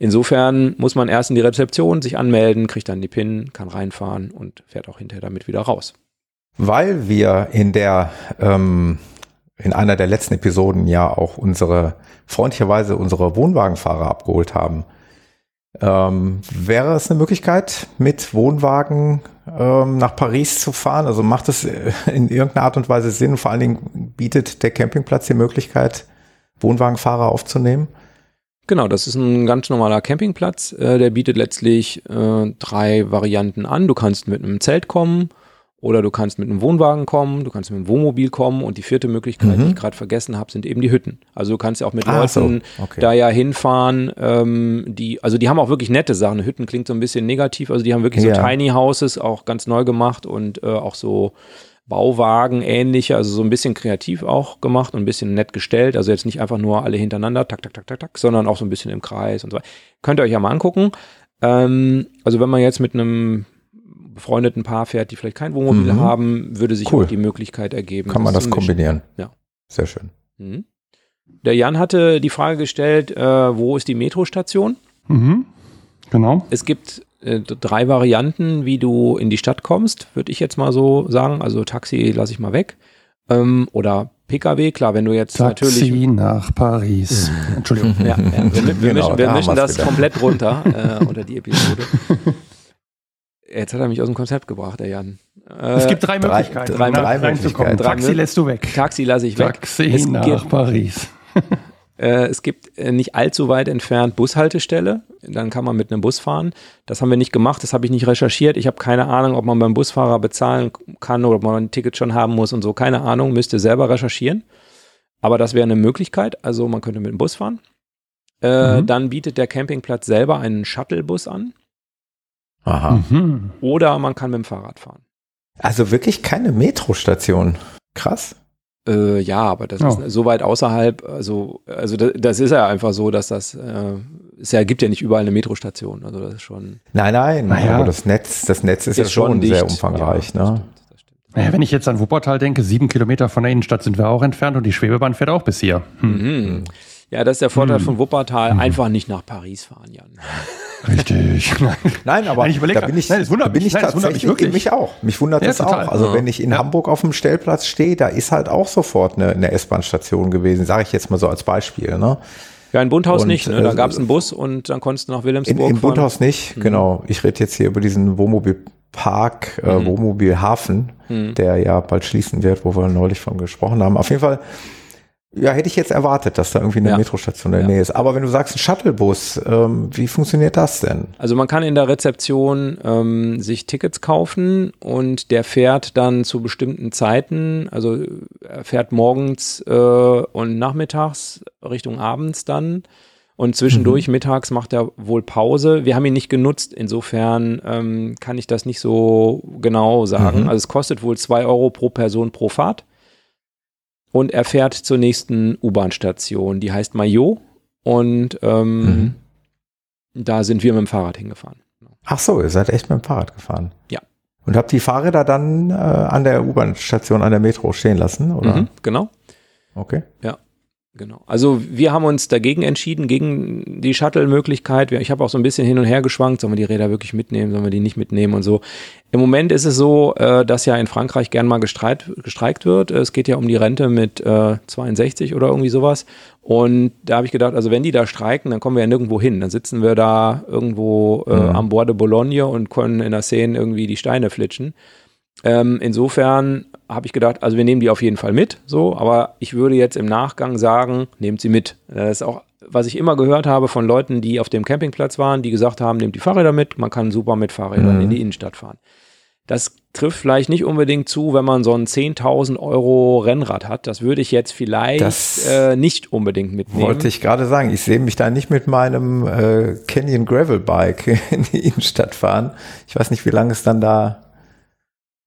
Insofern muss man erst in die Rezeption sich anmelden, kriegt dann die PIN, kann reinfahren und fährt auch hinterher damit wieder raus weil wir in der ähm, in einer der letzten Episoden ja auch unsere freundlicherweise unsere Wohnwagenfahrer abgeholt haben. Ähm, wäre es eine Möglichkeit, mit Wohnwagen ähm, nach Paris zu fahren? Also macht es in irgendeiner Art und Weise Sinn? Vor allen Dingen bietet der Campingplatz die Möglichkeit, Wohnwagenfahrer aufzunehmen? Genau, das ist ein ganz normaler Campingplatz. Äh, der bietet letztlich äh, drei Varianten an. Du kannst mit einem Zelt kommen, oder du kannst mit einem Wohnwagen kommen, du kannst mit einem Wohnmobil kommen und die vierte Möglichkeit, mhm. die ich gerade vergessen habe, sind eben die Hütten. Also du kannst ja auch mit ah, Leuten so. okay. da ja hinfahren, ähm, die, also die haben auch wirklich nette Sachen. Hütten klingt so ein bisschen negativ, also die haben wirklich ja. so Tiny Houses auch ganz neu gemacht und äh, auch so Bauwagen ähnliche, also so ein bisschen kreativ auch gemacht und ein bisschen nett gestellt. Also jetzt nicht einfach nur alle hintereinander, tak, tak, tak, tak, tak, sondern auch so ein bisschen im Kreis und so weiter. Könnt ihr euch ja mal angucken. Ähm, also wenn man jetzt mit einem befreundeten Paar fährt, die vielleicht kein Wohnmobil mhm. haben, würde sich cool. auch die Möglichkeit ergeben. Kann man das kombinieren? Ja. Sehr schön. Mhm. Der Jan hatte die Frage gestellt, äh, wo ist die Metrostation? Mhm. Genau. Es gibt äh, drei Varianten, wie du in die Stadt kommst, würde ich jetzt mal so sagen. Also Taxi lasse ich mal weg. Ähm, oder Pkw, klar, wenn du jetzt Taxi natürlich. nach Paris. Entschuldigung. Ja, ja. Wir, wir, genau, mischen, wir mischen das wieder. komplett runter äh, unter die Episode. Jetzt hat er mich aus dem Konzept gebracht, der Jan. Äh, es gibt drei Möglichkeiten, drei, drei, drei Möglichkeiten. Taxi lässt du weg. Taxi lasse ich weg. Taxi nach Paris. Äh, es gibt äh, nicht allzu weit entfernt Bushaltestelle. Dann kann man mit einem Bus fahren. Das haben wir nicht gemacht, das habe ich nicht recherchiert. Ich habe keine Ahnung, ob man beim Busfahrer bezahlen kann oder ob man ein Ticket schon haben muss und so. Keine Ahnung, müsste selber recherchieren. Aber das wäre eine Möglichkeit. Also man könnte mit dem Bus fahren. Äh, mhm. Dann bietet der Campingplatz selber einen Shuttlebus an. Aha. Mhm. Oder man kann mit dem Fahrrad fahren. Also wirklich keine Metrostation. Krass. Äh, ja, aber das oh. ist so weit außerhalb, also, also das, das, ist ja einfach so, dass das, äh, es ja, gibt ja nicht überall eine Metrostation, also das ist schon. Nein, nein, naja. aber das Netz, das Netz ist, ist ja schon, sehr umfangreich, ja, ne? Naja, wenn ich jetzt an Wuppertal denke, sieben Kilometer von der Innenstadt sind wir auch entfernt und die Schwebebahn fährt auch bis hier. Hm. Mhm. Ja, das ist der Vorteil mhm. von Wuppertal. Mhm. Einfach nicht nach Paris fahren, Jan. Richtig. Nein, aber nein, ich überlege, da bin ich, nein, da bin ich nein, tatsächlich, wirklich. mich auch. Mich wundert ja, das total. auch. Also ja. wenn ich in ja. Hamburg auf dem Stellplatz stehe, da ist halt auch sofort eine, eine S-Bahn-Station gewesen, sage ich jetzt mal so als Beispiel. Ne? Ja, in Bundhaus und, nicht. Ne? Da äh, gab es einen Bus und dann konntest du nach Wilhelmsburg in, in fahren. Bundhaus nicht, mhm. genau. Ich rede jetzt hier über diesen Wohnmobilpark, äh, mhm. Wohnmobilhafen, mhm. der ja bald schließen wird, wo wir neulich von gesprochen haben. Auf jeden Fall ja, hätte ich jetzt erwartet, dass da irgendwie eine ja. Metrostation in der ja. Nähe ist. Aber wenn du sagst, ein Shuttlebus, ähm, wie funktioniert das denn? Also man kann in der Rezeption ähm, sich Tickets kaufen und der fährt dann zu bestimmten Zeiten, also er fährt morgens äh, und nachmittags Richtung abends dann. Und zwischendurch mhm. mittags macht er wohl Pause. Wir haben ihn nicht genutzt, insofern ähm, kann ich das nicht so genau sagen. Mhm. Also es kostet wohl zwei Euro pro Person pro Fahrt und er fährt zur nächsten U-Bahn-Station, die heißt Mayo und ähm, mhm. da sind wir mit dem Fahrrad hingefahren. Ach so, ihr seid echt mit dem Fahrrad gefahren? Ja. Und habt die Fahrräder dann äh, an der U-Bahn-Station, an der Metro stehen lassen, oder? Mhm, genau. Okay. Ja. Genau. Also wir haben uns dagegen entschieden, gegen die Shuttle-Möglichkeit. Ich habe auch so ein bisschen hin und her geschwankt, sollen wir die Räder wirklich mitnehmen, sollen wir die nicht mitnehmen und so. Im Moment ist es so, äh, dass ja in Frankreich gern mal gestreit, gestreikt wird. Es geht ja um die Rente mit äh, 62 oder irgendwie sowas. Und da habe ich gedacht, also wenn die da streiken, dann kommen wir ja nirgendwo hin. Dann sitzen wir da irgendwo äh, mhm. am Bord de Boulogne und können in der Szene irgendwie die Steine flitschen. Ähm, insofern habe ich gedacht, also wir nehmen die auf jeden Fall mit, so, aber ich würde jetzt im Nachgang sagen, nehmt sie mit. Das ist auch, was ich immer gehört habe von Leuten, die auf dem Campingplatz waren, die gesagt haben, nehmt die Fahrräder mit, man kann super mit Fahrrädern mhm. in die Innenstadt fahren. Das trifft vielleicht nicht unbedingt zu, wenn man so ein 10.000 Euro Rennrad hat. Das würde ich jetzt vielleicht äh, nicht unbedingt mitnehmen. Wollte ich gerade sagen. Ich sehe mich da nicht mit meinem äh, Canyon Gravel Bike in die Innenstadt fahren. Ich weiß nicht, wie lange es dann da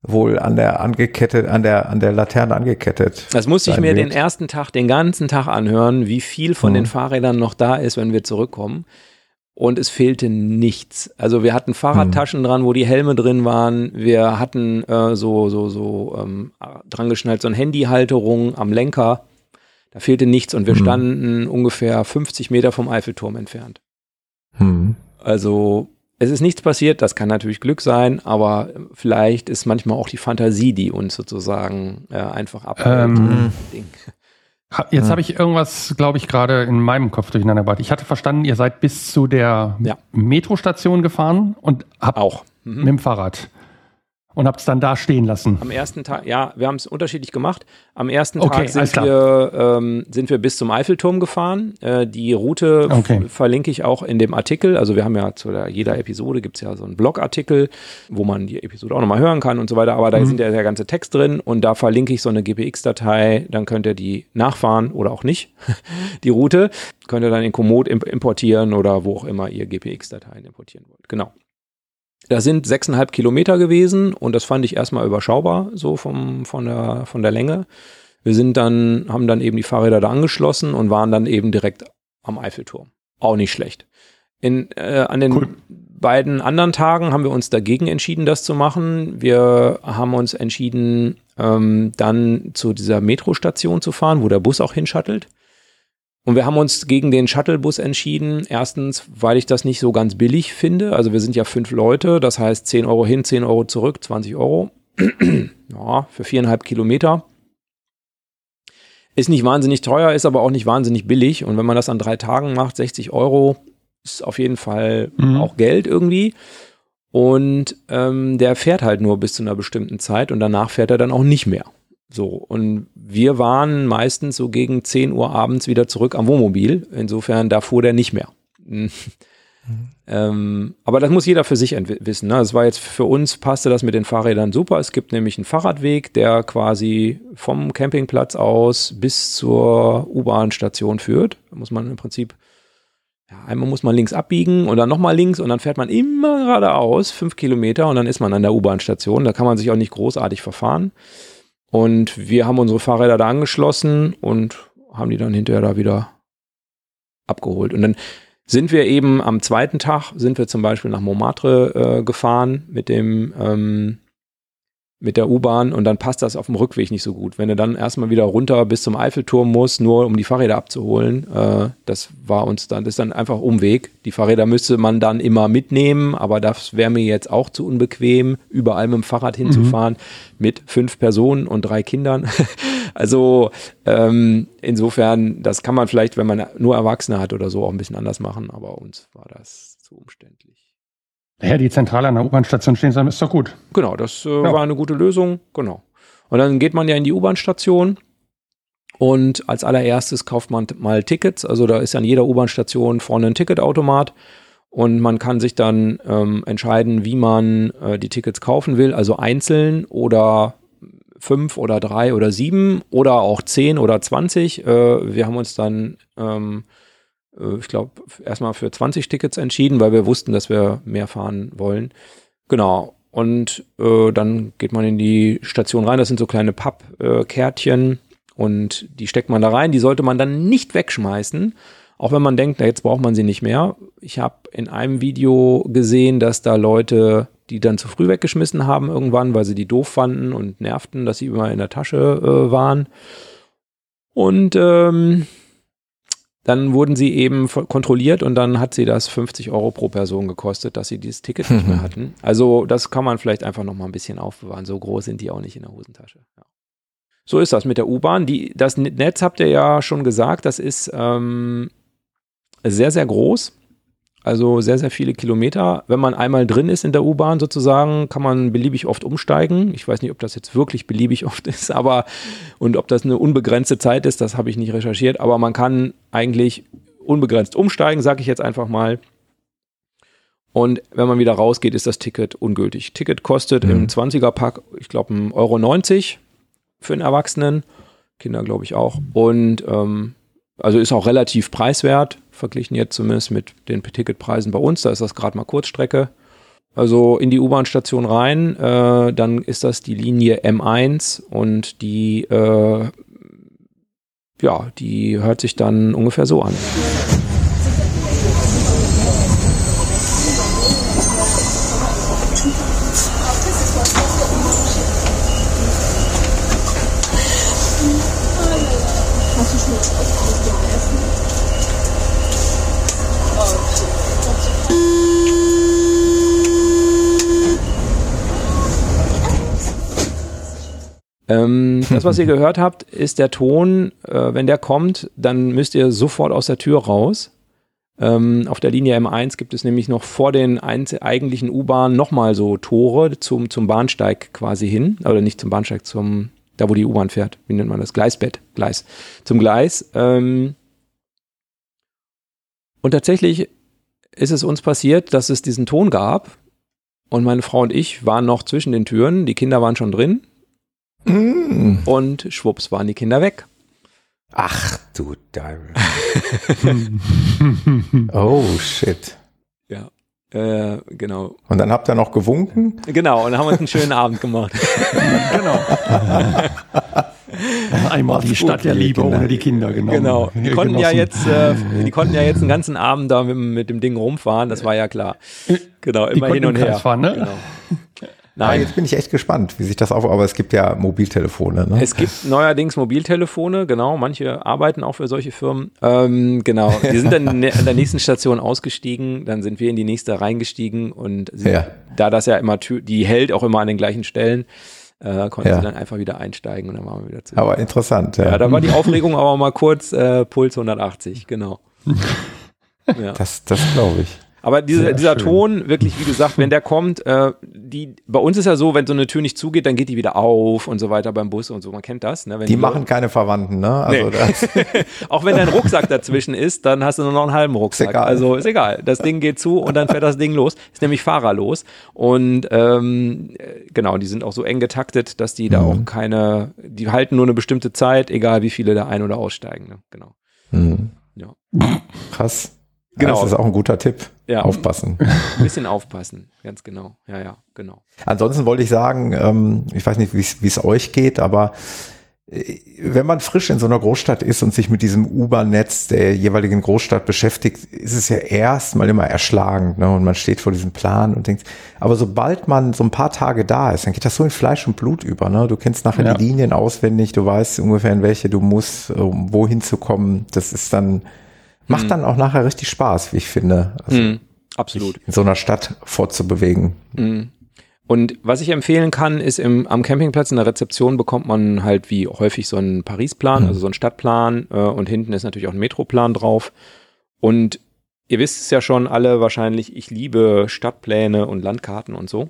wohl an der angekettet, an der, an der Laterne angekettet. Das musste ich mir wird. den ersten Tag, den ganzen Tag anhören, wie viel von mhm. den Fahrrädern noch da ist, wenn wir zurückkommen. Und es fehlte nichts. Also wir hatten Fahrradtaschen mhm. dran, wo die Helme drin waren. Wir hatten äh, so, so, so ähm, dran geschnallt, so eine Handyhalterung am Lenker. Da fehlte nichts und wir mhm. standen ungefähr 50 Meter vom Eiffelturm entfernt. Mhm. Also es ist nichts passiert, das kann natürlich Glück sein, aber vielleicht ist manchmal auch die Fantasie, die uns sozusagen äh, einfach abhält. Ähm, jetzt habe ich irgendwas, glaube ich, gerade in meinem Kopf durcheinander gebracht. Ich hatte verstanden, ihr seid bis zu der ja. Metrostation gefahren und habt auch mhm. mit dem Fahrrad und habt es dann da stehen lassen. Am ersten Tag, ja, wir haben es unterschiedlich gemacht. Am ersten okay, Tag sind wir, ähm, sind wir bis zum Eiffelturm gefahren. Äh, die Route okay. verlinke ich auch in dem Artikel. Also wir haben ja zu der, jeder Episode gibt es ja so einen Blogartikel, wo man die Episode auch nochmal hören kann und so weiter. Aber da mhm. sind ja der ganze Text drin und da verlinke ich so eine GPX-Datei. Dann könnt ihr die nachfahren oder auch nicht, die Route. Könnt ihr dann in Komoot importieren oder wo auch immer ihr GPX-Dateien importieren wollt. Genau. Das sind sechseinhalb Kilometer gewesen und das fand ich erstmal überschaubar, so vom, von, der, von der Länge. Wir sind dann, haben dann eben die Fahrräder da angeschlossen und waren dann eben direkt am Eiffelturm. Auch nicht schlecht. In, äh, an den cool. beiden anderen Tagen haben wir uns dagegen entschieden, das zu machen. Wir haben uns entschieden, ähm, dann zu dieser Metrostation zu fahren, wo der Bus auch hinschattelt. Und wir haben uns gegen den Shuttlebus entschieden. Erstens, weil ich das nicht so ganz billig finde. Also wir sind ja fünf Leute, das heißt 10 Euro hin, 10 Euro zurück, 20 Euro. ja, für viereinhalb Kilometer. Ist nicht wahnsinnig teuer, ist aber auch nicht wahnsinnig billig. Und wenn man das an drei Tagen macht, 60 Euro, ist auf jeden Fall mhm. auch Geld irgendwie. Und ähm, der fährt halt nur bis zu einer bestimmten Zeit und danach fährt er dann auch nicht mehr. So, und wir waren meistens so gegen 10 Uhr abends wieder zurück am Wohnmobil. Insofern, da fuhr der nicht mehr. Mhm. Ähm, aber das muss jeder für sich wissen. Ne? Das war jetzt für uns, passte das mit den Fahrrädern super. Es gibt nämlich einen Fahrradweg, der quasi vom Campingplatz aus bis zur U-Bahn-Station führt. Da muss man im Prinzip, ja, einmal muss man links abbiegen und dann nochmal links und dann fährt man immer geradeaus, fünf Kilometer und dann ist man an der U-Bahn-Station. Da kann man sich auch nicht großartig verfahren. Und wir haben unsere Fahrräder da angeschlossen und haben die dann hinterher da wieder abgeholt. Und dann sind wir eben am zweiten Tag, sind wir zum Beispiel nach Montmartre äh, gefahren mit dem ähm, mit der U-Bahn und dann passt das auf dem Rückweg nicht so gut. Wenn du dann erstmal wieder runter bis zum Eiffelturm musst, nur um die Fahrräder abzuholen, äh, das war uns dann, das ist dann einfach Umweg. Die Fahrräder müsste man dann immer mitnehmen, aber das wäre mir jetzt auch zu unbequem, überall mit dem Fahrrad hinzufahren mhm. mit fünf Personen und drei Kindern. also ähm, insofern, das kann man vielleicht, wenn man nur Erwachsene hat oder so, auch ein bisschen anders machen, aber uns war das zu umständlich. Ja, die Zentrale an der U-Bahn-Station stehen ist doch gut. Genau, das äh, ja. war eine gute Lösung. Genau. Und dann geht man ja in die U-Bahn-Station und als allererstes kauft man mal Tickets. Also da ist an jeder U-Bahn-Station vorne ein Ticketautomat und man kann sich dann ähm, entscheiden, wie man äh, die Tickets kaufen will. Also einzeln oder fünf oder drei oder sieben oder auch zehn oder zwanzig. Äh, wir haben uns dann ähm, äh, ich glaube, erstmal für 20 Tickets entschieden, weil wir wussten, dass wir mehr fahren wollen. Genau. Und äh, dann geht man in die Station rein. Das sind so kleine Pappkärtchen äh, und die steckt man da rein. Die sollte man dann nicht wegschmeißen, auch wenn man denkt, na, jetzt braucht man sie nicht mehr. Ich habe in einem Video gesehen, dass da Leute die dann zu früh weggeschmissen haben irgendwann, weil sie die doof fanden und nervten, dass sie immer in der Tasche äh, waren. Und ähm, dann wurden sie eben kontrolliert und dann hat sie das 50 Euro pro Person gekostet, dass sie dieses Ticket nicht mehr hatten. Also das kann man vielleicht einfach noch mal ein bisschen aufbewahren. So groß sind die auch nicht in der Hosentasche. Ja. So ist das mit der U-Bahn. Das Netz habt ihr ja schon gesagt, das ist ähm, sehr, sehr groß. Also sehr, sehr viele Kilometer. Wenn man einmal drin ist in der U-Bahn sozusagen, kann man beliebig oft umsteigen. Ich weiß nicht, ob das jetzt wirklich beliebig oft ist, aber und ob das eine unbegrenzte Zeit ist, das habe ich nicht recherchiert. Aber man kann eigentlich unbegrenzt umsteigen, sage ich jetzt einfach mal. Und wenn man wieder rausgeht, ist das Ticket ungültig. Ticket kostet mhm. im 20er-Pack, ich glaube, 1,90 Euro für einen Erwachsenen. Kinder, glaube ich, auch. Und ähm, also ist auch relativ preiswert, verglichen jetzt zumindest mit den Ticketpreisen bei uns. Da ist das gerade mal Kurzstrecke. Also in die U-Bahn-Station rein, äh, dann ist das die Linie M1 und die, äh, ja, die hört sich dann ungefähr so an. Ähm, das, was ihr gehört habt, ist der Ton. Äh, wenn der kommt, dann müsst ihr sofort aus der Tür raus. Ähm, auf der Linie M1 gibt es nämlich noch vor den eigentlichen U-Bahnen nochmal so Tore zum, zum Bahnsteig quasi hin. Oder nicht zum Bahnsteig, zum, da wo die U-Bahn fährt. Wie nennt man das? Gleisbett, Gleis. Zum Gleis. Ähm, und tatsächlich ist es uns passiert, dass es diesen Ton gab. Und meine Frau und ich waren noch zwischen den Türen. Die Kinder waren schon drin. Mm. Und schwupps waren die Kinder weg. Ach du Deibel. oh shit. Ja, äh, genau. Und dann habt ihr noch gewunken? Genau, und dann haben wir uns einen schönen Abend gemacht. genau. Einmal die Stadt der Liebe ohne die Kinder, genau. Genau. Die konnten ja jetzt, äh, die konnten ja jetzt einen ganzen Abend da mit, mit, dem Ding rumfahren, das war ja klar. Genau, immer hin und her. Fahren, ne? genau. Nein. jetzt bin ich echt gespannt, wie sich das auf, aber es gibt ja Mobiltelefone. Ne? Es gibt neuerdings Mobiltelefone, genau. Manche arbeiten auch für solche Firmen. Ähm, genau. Die sind dann an der nächsten Station ausgestiegen, dann sind wir in die nächste reingestiegen und ja. da das ja immer, die hält auch immer an den gleichen Stellen, äh, konnten ja. sie dann einfach wieder einsteigen und dann waren wir wieder zurück. Aber interessant, ja. Ja, da war die Aufregung aber mal kurz, äh, Puls 180, genau. ja. Das, das glaube ich. Aber diese, dieser schön. Ton, wirklich, wie gesagt, wenn der kommt, äh, die, bei uns ist ja so, wenn so eine Tür nicht zugeht, dann geht die wieder auf und so weiter beim Bus und so. Man kennt das. Ne? die, die machen keine Verwandten, ne? Also nee. Auch wenn dein Rucksack dazwischen ist, dann hast du nur noch einen halben Rucksack. Ist egal. Also ist egal. Das Ding geht zu und dann fährt das Ding los. Ist nämlich fahrerlos. Und ähm, genau, die sind auch so eng getaktet, dass die da mhm. auch keine, die halten nur eine bestimmte Zeit, egal wie viele da ein- oder aussteigen. Ne? Genau. Mhm. Ja. Krass. Genau. Das ist auch ein guter Tipp. Ja. Aufpassen. Ein bisschen aufpassen, ganz genau. Ja, ja, genau. Ansonsten wollte ich sagen, ähm, ich weiß nicht, wie es euch geht, aber äh, wenn man frisch in so einer Großstadt ist und sich mit diesem U-Bahn-Netz der jeweiligen Großstadt beschäftigt, ist es ja erstmal immer erschlagend. Ne? Und man steht vor diesem Plan und denkt, aber sobald man so ein paar Tage da ist, dann geht das so in Fleisch und Blut über. Ne? Du kennst nachher ja. die Linien auswendig, du weißt ungefähr, in welche du musst, um wohin zu kommen. Das ist dann Macht mhm. dann auch nachher richtig Spaß, wie ich finde. Also mhm. Absolut. In so einer Stadt fortzubewegen. Mhm. Und was ich empfehlen kann, ist im, am Campingplatz in der Rezeption bekommt man halt wie häufig so einen Paris-Plan, mhm. also so einen Stadtplan äh, und hinten ist natürlich auch ein Metroplan drauf. Und ihr wisst es ja schon alle wahrscheinlich, ich liebe Stadtpläne und Landkarten und so.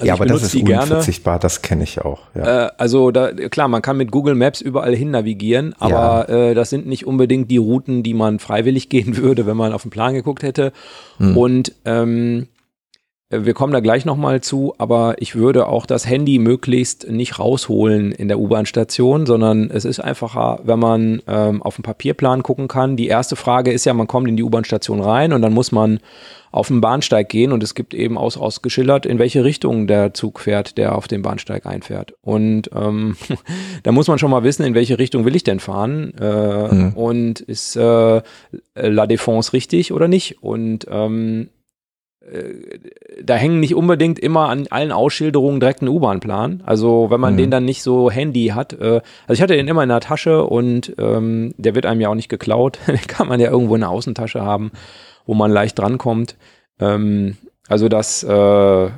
Also ja, aber das ist unverzichtbar, gerne. das kenne ich auch. Ja. Äh, also da, klar, man kann mit Google Maps überall hin navigieren, aber ja. äh, das sind nicht unbedingt die Routen, die man freiwillig gehen würde, wenn man auf den Plan geguckt hätte. Hm. Und ähm, wir kommen da gleich nochmal zu, aber ich würde auch das Handy möglichst nicht rausholen in der U-Bahn-Station, sondern es ist einfacher, wenn man ähm, auf den Papierplan gucken kann. Die erste Frage ist ja, man kommt in die U-Bahn-Station rein und dann muss man auf den Bahnsteig gehen und es gibt eben aus, ausgeschildert, in welche Richtung der Zug fährt, der auf den Bahnsteig einfährt. Und ähm, da muss man schon mal wissen, in welche Richtung will ich denn fahren äh, mhm. und ist äh, La Défense richtig oder nicht? Und ähm, äh, da hängen nicht unbedingt immer an allen Ausschilderungen direkt ein U-Bahn-Plan. Also wenn man mhm. den dann nicht so Handy hat, äh, also ich hatte den immer in der Tasche und ähm, der wird einem ja auch nicht geklaut. den kann man ja irgendwo in der Außentasche haben wo man leicht drankommt. Ähm, also das äh,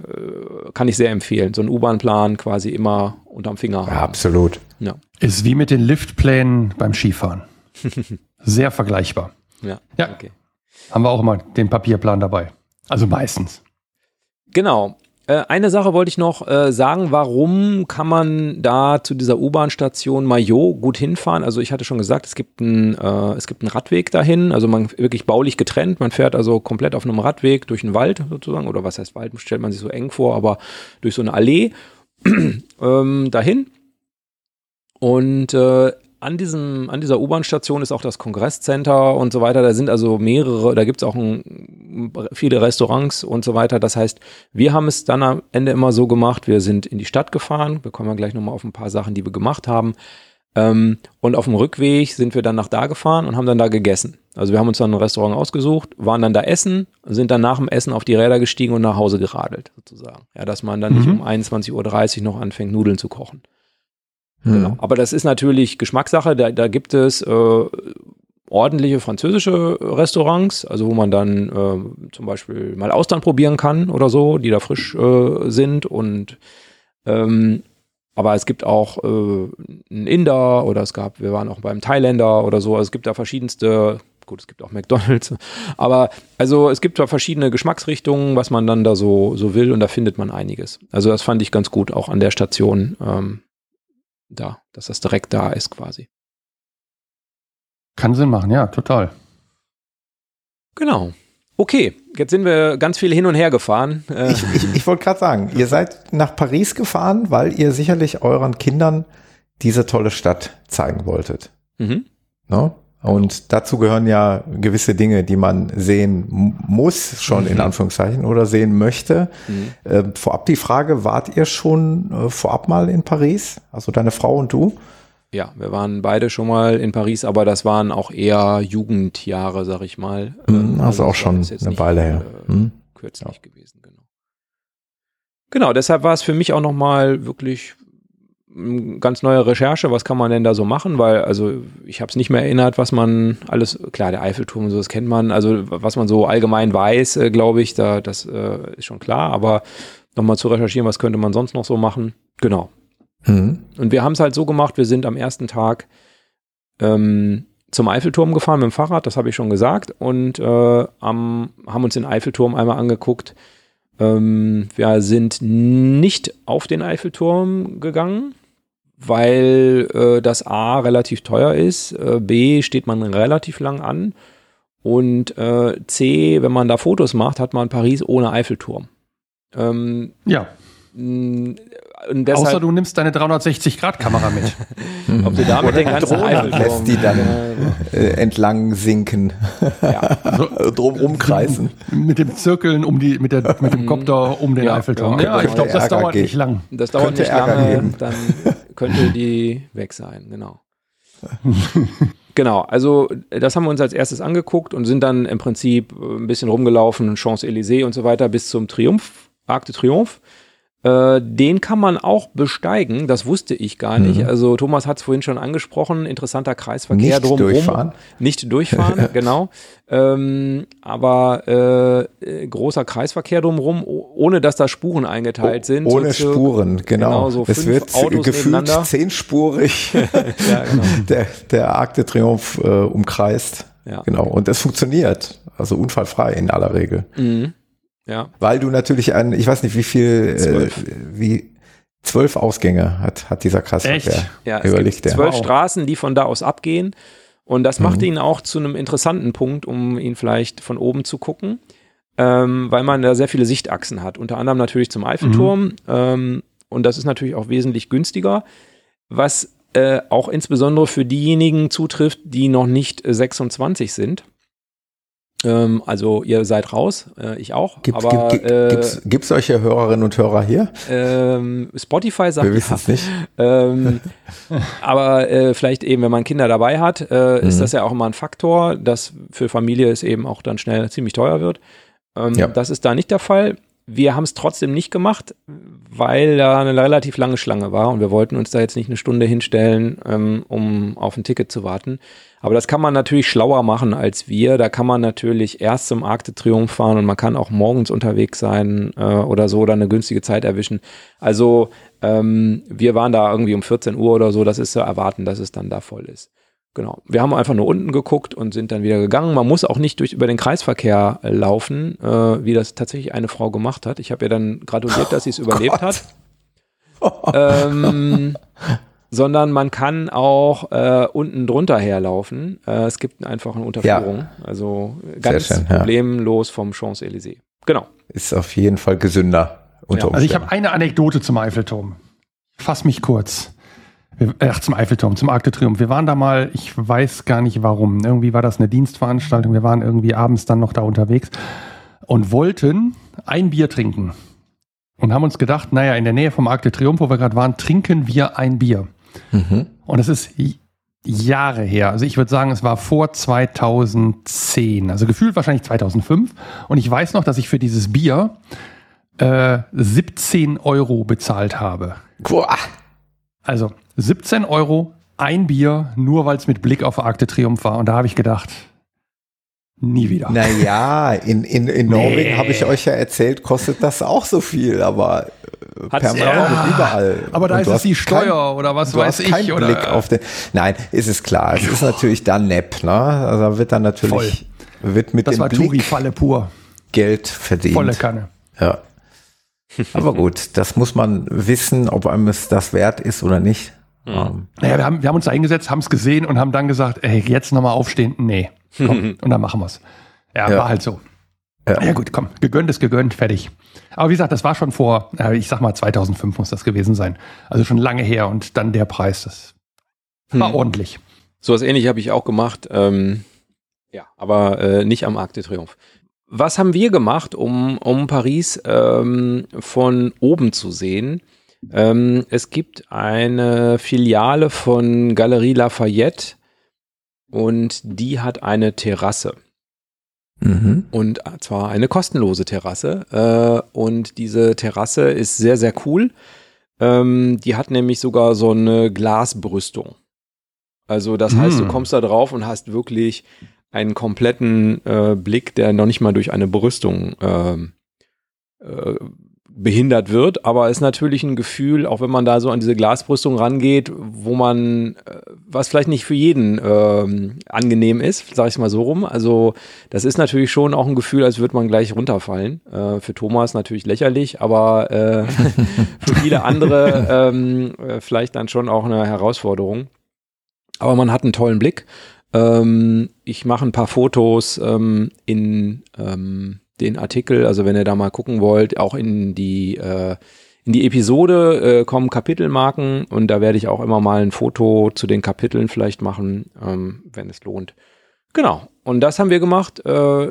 kann ich sehr empfehlen. So ein U-Bahn-Plan quasi immer unterm Finger haben. Ja, absolut. Ja. Ist wie mit den Liftplänen beim Skifahren. sehr vergleichbar. Ja, ja. Okay. Haben wir auch immer den Papierplan dabei. Also meistens. Genau. Äh, eine Sache wollte ich noch äh, sagen, warum kann man da zu dieser U-Bahn-Station Mayo gut hinfahren? Also ich hatte schon gesagt, es gibt, ein, äh, es gibt einen Radweg dahin, also man wirklich baulich getrennt. Man fährt also komplett auf einem Radweg durch den Wald sozusagen, oder was heißt Wald, stellt man sich so eng vor, aber durch so eine Allee ähm, dahin. Und äh, an diesem, an dieser U-Bahn-Station ist auch das Kongresscenter und so weiter. Da sind also mehrere, da gibt es auch ein, viele Restaurants und so weiter. Das heißt, wir haben es dann am Ende immer so gemacht, wir sind in die Stadt gefahren, wir kommen ja gleich nochmal auf ein paar Sachen, die wir gemacht haben. Ähm, und auf dem Rückweg sind wir dann nach da gefahren und haben dann da gegessen. Also wir haben uns dann ein Restaurant ausgesucht, waren dann da essen, sind dann nach dem Essen auf die Räder gestiegen und nach Hause geradelt, sozusagen. Ja, dass man dann mhm. nicht um 21.30 Uhr noch anfängt, Nudeln zu kochen. Genau. Mhm. Genau. Aber das ist natürlich Geschmackssache. Da, da gibt es äh, ordentliche französische Restaurants, also wo man dann äh, zum Beispiel mal Austern probieren kann oder so, die da frisch äh, sind und ähm, aber es gibt auch äh, einen Inder oder es gab, wir waren auch beim Thailänder oder so. Also es gibt da verschiedenste, gut, es gibt auch McDonalds, aber also es gibt da verschiedene Geschmacksrichtungen, was man dann da so, so will und da findet man einiges. Also das fand ich ganz gut auch an der Station. Ähm, da, dass das direkt da ist quasi. Kann Sinn machen, ja, total. Genau. Okay, jetzt sind wir ganz viel hin und her gefahren. Äh, ich, ich, ich wollte gerade sagen, ihr seid nach Paris gefahren, weil ihr sicherlich euren Kindern diese tolle Stadt zeigen wolltet. Mhm. No? Und dazu gehören ja gewisse Dinge, die man sehen muss, schon in mhm. Anführungszeichen, oder sehen möchte. Mhm. Äh, vorab die Frage, wart ihr schon äh, vorab mal in Paris? Also deine Frau und du? Ja, wir waren beide schon mal in Paris, aber das waren auch eher Jugendjahre, sag ich mal. Mhm, also, also auch schon eine Weile her. Äh, mhm. Kürzlich ja. gewesen, genau. Genau, deshalb war es für mich auch nochmal wirklich ganz neue Recherche, was kann man denn da so machen, weil also ich habe es nicht mehr erinnert, was man alles, klar, der Eiffelturm und so, das kennt man, also was man so allgemein weiß, äh, glaube ich, da das äh, ist schon klar, aber nochmal zu recherchieren, was könnte man sonst noch so machen, genau. Mhm. Und wir haben es halt so gemacht, wir sind am ersten Tag ähm, zum Eiffelturm gefahren mit dem Fahrrad, das habe ich schon gesagt, und äh, am, haben uns den Eiffelturm einmal angeguckt. Ähm, wir sind nicht auf den Eiffelturm gegangen, weil äh, das A relativ teuer ist, äh, B steht man relativ lang an und äh, C, wenn man da Fotos macht, hat man Paris ohne Eiffelturm. Ähm, ja. Deshalb, Außer du nimmst deine 360-Grad-Kamera mit. Ob du damit den ganzen Drohne lässt die dann äh, entlang sinken. Ja. So, Drum rumkreisen. Mit dem Zirkeln um die, mit, der, mit dem Kopter um den ja, Eiffelturm. Ja, ja ich glaube, das dauert geben. nicht lang. Das dauert könnte nicht lange, geben. dann könnte die weg sein, genau. Genau, also das haben wir uns als erstes angeguckt und sind dann im Prinzip ein bisschen rumgelaufen, Champs-Élysées und so weiter bis zum Triumph, Arc de Triomphe. Äh, den kann man auch besteigen, das wusste ich gar nicht. Mhm. Also Thomas hat es vorhin schon angesprochen, interessanter Kreisverkehr nicht drumherum. Durchfahren. Nicht durchfahren, genau. Ähm, aber äh, großer Kreisverkehr drumherum, ohne dass da Spuren eingeteilt sind. Ohne so Spuren, genau. genau so es wird Autos gefühlt zehnspurig ja, genau. der, der Arc de Triomphe äh, umkreist. Ja. Genau. Und es funktioniert. Also unfallfrei in aller Regel. Mhm. Ja. Weil du natürlich ein, ich weiß nicht, wie viel, zwölf. Äh, wie zwölf Ausgänge hat, hat dieser Kreisverkehr. Ja, es gibt zwölf. Straßen, die von da aus abgehen. Und das macht mhm. ihn auch zu einem interessanten Punkt, um ihn vielleicht von oben zu gucken, ähm, weil man da sehr viele Sichtachsen hat. Unter anderem natürlich zum Eiffelturm. Mhm. Ähm, und das ist natürlich auch wesentlich günstiger. Was äh, auch insbesondere für diejenigen zutrifft, die noch nicht 26 sind. Ähm, also ihr seid raus, äh, ich auch. Gibt, aber, gibt, äh, gibt's, solche Hörerinnen und Hörer hier? Ähm, Spotify sagt Wir wissen es nicht. Ähm, aber äh, vielleicht eben, wenn man Kinder dabei hat, äh, mhm. ist das ja auch immer ein Faktor, dass für Familie es eben auch dann schnell ziemlich teuer wird. Ähm, ja. Das ist da nicht der Fall. Wir haben es trotzdem nicht gemacht, weil da eine relativ lange Schlange war und wir wollten uns da jetzt nicht eine Stunde hinstellen, ähm, um auf ein Ticket zu warten. Aber das kann man natürlich schlauer machen als wir. Da kann man natürlich erst zum Arc de Triomphe fahren und man kann auch morgens unterwegs sein äh, oder so oder eine günstige Zeit erwischen. Also ähm, wir waren da irgendwie um 14 Uhr oder so. Das ist zu erwarten, dass es dann da voll ist. Genau. Wir haben einfach nur unten geguckt und sind dann wieder gegangen. Man muss auch nicht durch über den Kreisverkehr laufen, äh, wie das tatsächlich eine Frau gemacht hat. Ich habe ihr dann gratuliert, dass sie es oh überlebt Gott. hat. ähm, sondern man kann auch äh, unten drunter herlaufen. Äh, es gibt einfach eine Unterführung. Ja. Also ganz schön, problemlos ja. vom Champs-Élysées. Genau. Ist auf jeden Fall gesünder. Unter ja. Also ich habe eine Anekdote zum Eiffelturm. Fass mich kurz. Ach, zum Eiffelturm, zum Arc de Triomphe. Wir waren da mal, ich weiß gar nicht warum. Irgendwie war das eine Dienstveranstaltung. Wir waren irgendwie abends dann noch da unterwegs und wollten ein Bier trinken. Und haben uns gedacht, naja, in der Nähe vom Arc de Triomphe, wo wir gerade waren, trinken wir ein Bier. Mhm. Und es ist Jahre her. Also ich würde sagen, es war vor 2010. Also gefühlt wahrscheinlich 2005. Und ich weiß noch, dass ich für dieses Bier äh, 17 Euro bezahlt habe. Boah. Also 17 Euro, ein Bier, nur weil es mit Blick auf Arc de Triomphe war. Und da habe ich gedacht, nie wieder. Naja, in, in, in Norwegen nee. habe ich euch ja erzählt, kostet das auch so viel, aber äh, Hat's ja. überall. Aber da und ist es die Steuer kein, oder was weiß ich. Oder? Blick auf den, nein, ist es klar. Es ist natürlich dann nepp, ne? Also wird dann natürlich, Voll. wird mit das dem war Blick Falle pur. Geld verdient. Volle Kanne. Ja. Aber gut, das muss man wissen, ob einem es das wert ist oder nicht. Mhm. Um, naja, wir haben, wir haben uns eingesetzt, haben es gesehen und haben dann gesagt, ey, jetzt nochmal aufstehen. Nee, komm, und dann machen wir es. Ja, ja, war halt so. Ja. ja. gut, komm, gegönnt ist gegönnt, fertig. Aber wie gesagt, das war schon vor, ich sag mal 2005 muss das gewesen sein. Also schon lange her und dann der Preis, das war hm. ordentlich. So was ähnlich habe ich auch gemacht, ähm, ja, aber äh, nicht am Arc de Triomphe. Was haben wir gemacht, um, um Paris ähm, von oben zu sehen? Ähm, es gibt eine Filiale von Galerie Lafayette und die hat eine Terrasse. Mhm. Und zwar eine kostenlose Terrasse. Äh, und diese Terrasse ist sehr, sehr cool. Ähm, die hat nämlich sogar so eine Glasbrüstung. Also das heißt, du mhm. kommst da drauf und hast wirklich einen kompletten äh, Blick, der noch nicht mal durch eine Brüstung ähm, äh, behindert wird, aber ist natürlich ein Gefühl, auch wenn man da so an diese Glasbrüstung rangeht, wo man, äh, was vielleicht nicht für jeden ähm, angenehm ist, sage ich mal so rum. Also das ist natürlich schon auch ein Gefühl, als würde man gleich runterfallen. Äh, für Thomas natürlich lächerlich, aber äh, für viele andere ähm, äh, vielleicht dann schon auch eine Herausforderung. Aber man hat einen tollen Blick. Ähm, ich mache ein paar Fotos ähm, in ähm, den Artikel, also wenn ihr da mal gucken wollt, auch in die äh, in die Episode äh, kommen Kapitelmarken und da werde ich auch immer mal ein Foto zu den Kapiteln vielleicht machen, ähm, wenn es lohnt. Genau. Und das haben wir gemacht. Äh,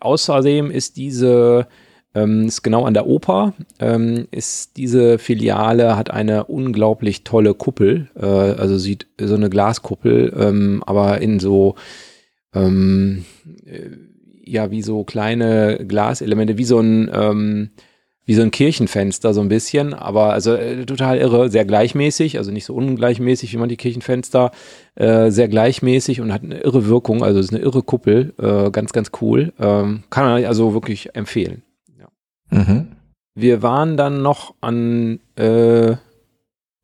außerdem ist diese ähm, ist genau an der Oper, ähm, ist diese Filiale, hat eine unglaublich tolle Kuppel, äh, also sieht so eine Glaskuppel, ähm, aber in so, ähm, äh, ja, wie so kleine Glaselemente, wie so ein, ähm, wie so ein Kirchenfenster so ein bisschen, aber also äh, total irre, sehr gleichmäßig, also nicht so ungleichmäßig wie man die Kirchenfenster, äh, sehr gleichmäßig und hat eine irre Wirkung, also ist eine irre Kuppel, äh, ganz, ganz cool. Ähm, kann man also wirklich empfehlen. Mhm. Wir waren dann noch an, äh,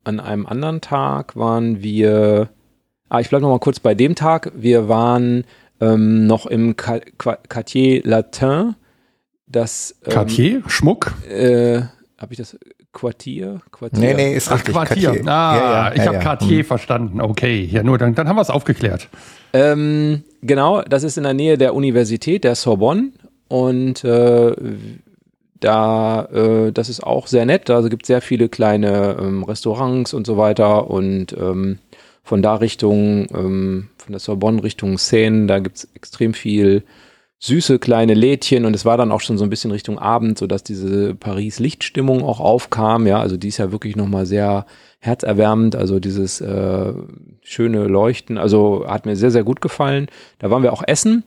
an einem anderen Tag, waren wir, ah, ich bleibe noch mal kurz bei dem Tag. Wir waren ähm, noch im Quartier Latin. Das, ähm, Quartier? Schmuck? Äh, habe ich das Quartier? Quartier? Nee, nee, ist richtig. Ach, Quartier. Quartier. Ah, ja, ja, ich ja, habe ja. Quartier hm. verstanden. Okay, ja, nur dann, dann haben wir es aufgeklärt. Ähm, genau, das ist in der Nähe der Universität, der Sorbonne. Und äh, da, äh, das ist auch sehr nett. Also gibt es sehr viele kleine ähm, Restaurants und so weiter. Und ähm, von da Richtung, ähm, von der Sorbonne Richtung Seine, da gibt es extrem viel süße kleine Lädchen und es war dann auch schon so ein bisschen Richtung Abend, sodass diese Paris-Lichtstimmung auch aufkam. Ja, also die ist ja wirklich nochmal sehr herzerwärmend, also dieses äh, schöne Leuchten. Also hat mir sehr, sehr gut gefallen. Da waren wir auch essen,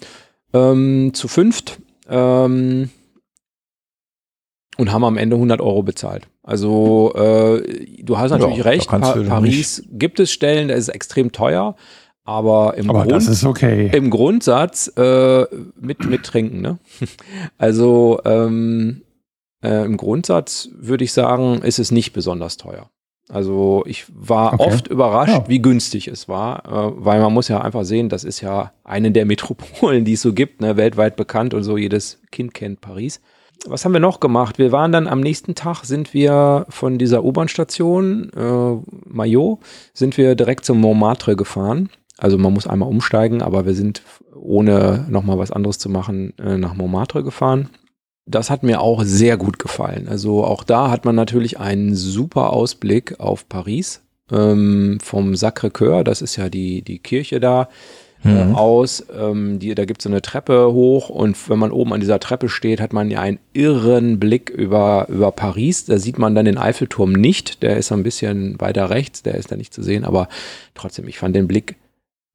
ähm, zu fünft. Ähm, und haben am Ende 100 Euro bezahlt. Also äh, du hast natürlich ja, recht, pa Paris nicht. gibt es Stellen, da ist es extrem teuer, aber im, aber Grund, okay. im Grundsatz äh, mit, mit trinken. Ne? Also ähm, äh, im Grundsatz würde ich sagen, ist es nicht besonders teuer. Also ich war okay. oft überrascht, ja. wie günstig es war, äh, weil man muss ja einfach sehen, das ist ja eine der Metropolen, die es so gibt, ne, weltweit bekannt und so jedes Kind kennt Paris was haben wir noch gemacht? Wir waren dann am nächsten Tag, sind wir von dieser U-Bahn-Station äh, Maillot, sind wir direkt zum Montmartre gefahren. Also man muss einmal umsteigen, aber wir sind ohne nochmal was anderes zu machen äh, nach Montmartre gefahren. Das hat mir auch sehr gut gefallen. Also auch da hat man natürlich einen super Ausblick auf Paris ähm, vom Sacré-Cœur. Das ist ja die, die Kirche da mhm. aus. Ähm, die, da gibt es so eine Treppe hoch und wenn man oben an dieser Treppe steht, hat man ja einen irren Blick über, über Paris. Da sieht man dann den Eiffelturm nicht. Der ist ein bisschen weiter rechts, der ist da nicht zu sehen, aber trotzdem, ich fand den Blick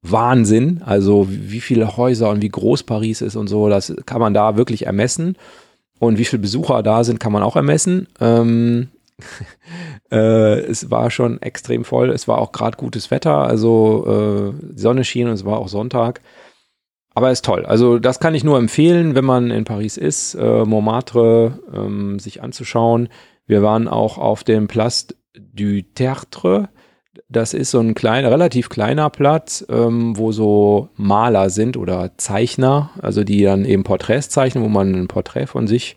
Wahnsinn. Also wie viele Häuser und wie groß Paris ist und so, das kann man da wirklich ermessen. Und wie viele Besucher da sind, kann man auch ermessen. Ähm, äh, es war schon extrem voll. Es war auch gerade gutes Wetter, also äh, die Sonne schien und es war auch Sonntag. Aber ist toll. Also das kann ich nur empfehlen, wenn man in Paris ist, äh, Montmartre ähm, sich anzuschauen. Wir waren auch auf dem Place du Tertre. Das ist so ein kleiner, relativ kleiner Platz, ähm, wo so Maler sind oder Zeichner, also die dann eben Porträts zeichnen, wo man ein Porträt von sich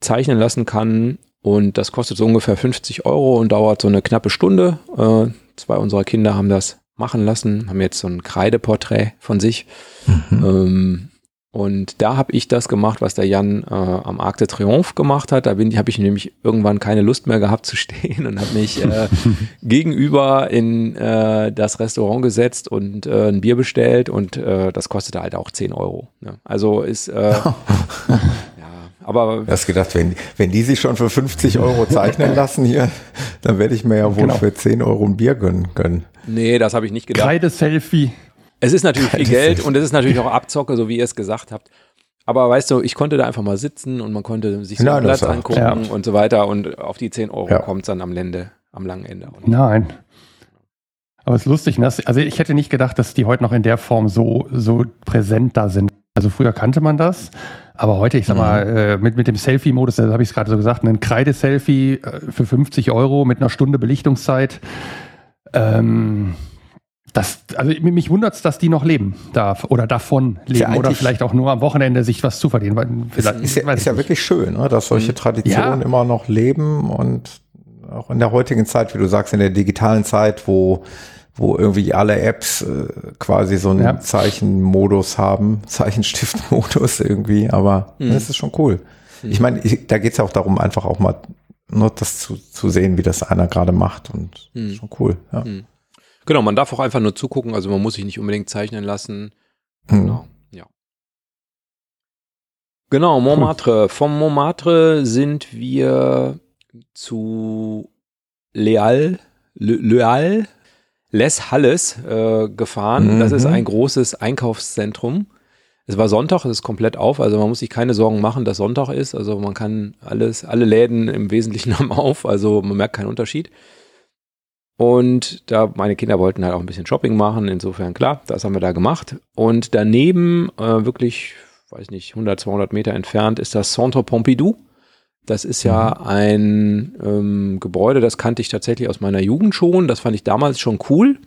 zeichnen lassen kann. Und das kostet so ungefähr 50 Euro und dauert so eine knappe Stunde. Äh, zwei unserer Kinder haben das machen lassen, haben jetzt so ein Kreideporträt von sich. Mhm. Ähm, und da habe ich das gemacht, was der Jan äh, am Arc de Triomphe gemacht hat. Da habe ich nämlich irgendwann keine Lust mehr gehabt zu stehen und habe mich äh, gegenüber in äh, das Restaurant gesetzt und äh, ein Bier bestellt und äh, das kostete halt auch 10 Euro. Ne? Also ist äh, Aber du hast gedacht, wenn, wenn die sich schon für 50 Euro zeichnen lassen hier, dann werde ich mir ja wohl genau. für 10 Euro ein Bier gönnen können. Nee, das habe ich nicht gedacht. Kreide-Selfie. Es ist natürlich viel Geld und es ist natürlich auch Abzocke, so wie ihr es gesagt habt. Aber weißt du, ich konnte da einfach mal sitzen und man konnte sich so Nein, einen Platz angucken ja. und so weiter und auf die 10 Euro ja. kommt es dann am Ende, am langen Ende. Nein. Aber es ist lustig, ne? also ich hätte nicht gedacht, dass die heute noch in der Form so, so präsent da sind. Also früher kannte man das, aber heute, ich sag mal, Mhm. äh, mit, mit dem Selfie-Modus, da habe ich es gerade so gesagt, ein Kreideselfie äh, für 50 Euro mit einer Stunde Belichtungszeit. Ähm, das, also mich wundert es, dass die noch leben darf oder davon Ist ja leben oder vielleicht auch nur am Wochenende sich was zu verdienen. Vielleicht, ist, ja, ist ja wirklich schön, ne, dass solche Traditionen Ja. immer noch leben und auch in der heutigen Zeit, wie du sagst, in der digitalen Zeit, wo, wo irgendwie alle Apps äh, quasi so einen Ja. Zeichenmodus haben, Zeichenstiftmodus irgendwie, aber Mhm. das ist schon cool. Ich meine, da geht es ja auch darum, einfach auch mal nur das zu, zu sehen, wie das einer gerade macht und Mhm. ist schon cool. Ja. Mhm. Genau, man darf auch einfach nur zugucken, also man muss sich nicht unbedingt zeichnen lassen. Mhm. Genau, ja. Genau, Montmartre. Vom Montmartre sind wir zu Leal, Le, Leal, Les Halles äh, gefahren. Das ist Mhm. ein großes Einkaufszentrum. Es war Sonntag, es ist komplett auf, also man muss sich keine Sorgen machen, dass Sonntag ist. Also man kann alles, alle Läden im Wesentlichen haben auf, also man merkt keinen Unterschied. Und da meine Kinder wollten halt auch ein bisschen Shopping machen, insofern klar, das haben wir da gemacht. Und daneben, äh, wirklich, weiß nicht, 100, 200 Meter entfernt, ist das Centre Pompidou. Das ist ja ein ähm, Gebäude, das kannte ich tatsächlich aus meiner Jugend schon. Das fand ich damals schon cool.